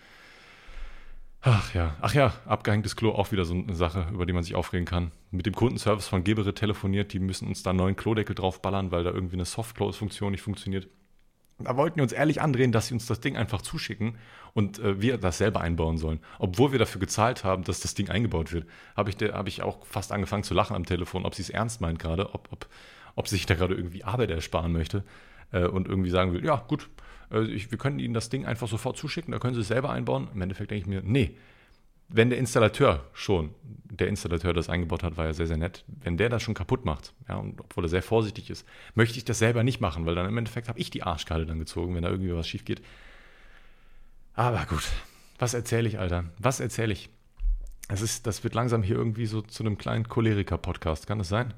Ach ja, ach ja, abgehängtes Klo auch wieder so eine Sache, über die man sich aufregen kann. Mit dem Kundenservice von Gebere telefoniert, die müssen uns da einen neuen Klodeckel draufballern, weil da irgendwie eine Soft-Close-Funktion nicht funktioniert. Da wollten wir uns ehrlich andrehen, dass sie uns das Ding einfach zuschicken und äh, wir das selber einbauen sollen. Obwohl wir dafür gezahlt haben, dass das Ding eingebaut wird, habe ich, hab ich auch fast angefangen zu lachen am Telefon, ob sie es ernst meint gerade, ob, ob, ob sie sich da gerade irgendwie Arbeit ersparen möchte äh, und irgendwie sagen will, ja gut, äh, ich, wir können Ihnen das Ding einfach sofort zuschicken, da können Sie es selber einbauen. Im Endeffekt denke ich mir, nee, wenn der Installateur schon, der Installateur das eingebaut hat, war ja sehr, sehr nett, wenn der das schon kaputt macht, ja, und obwohl er sehr vorsichtig ist, möchte ich das selber nicht machen, weil dann im Endeffekt habe ich die Arschkarte dann gezogen, wenn da irgendwie was schief geht. Aber gut, was erzähle ich, Alter? Was erzähle ich? Es ist, das wird langsam hier irgendwie so zu einem kleinen Choleriker-Podcast, kann das sein?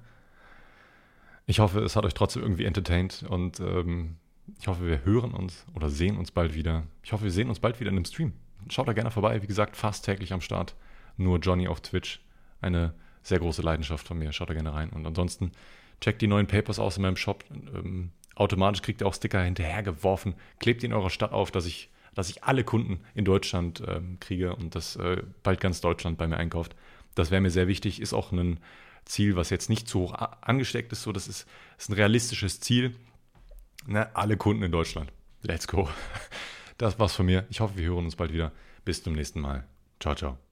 Ich hoffe, es hat euch trotzdem irgendwie entertained und ähm, ich hoffe, wir hören uns oder sehen uns bald wieder. Ich hoffe, wir sehen uns bald wieder in einem Stream. Schaut da gerne vorbei. Wie gesagt, fast täglich am Start. Nur Johnny auf Twitch. Eine sehr große Leidenschaft von mir. Schaut da gerne rein. Und ansonsten checkt die neuen Papers aus in meinem Shop. Ähm, automatisch kriegt ihr auch Sticker hinterhergeworfen. Klebt die in eurer Stadt auf, dass ich, dass ich alle Kunden in Deutschland ähm, kriege und dass äh, bald ganz Deutschland bei mir einkauft. Das wäre mir sehr wichtig. Ist auch ein Ziel, was jetzt nicht zu hoch angesteckt ist. So, das ist, ist ein realistisches Ziel. Ne, alle Kunden in Deutschland. Let's go. Das war's von mir. Ich hoffe, wir hören uns bald wieder. Bis zum nächsten Mal. Ciao, ciao.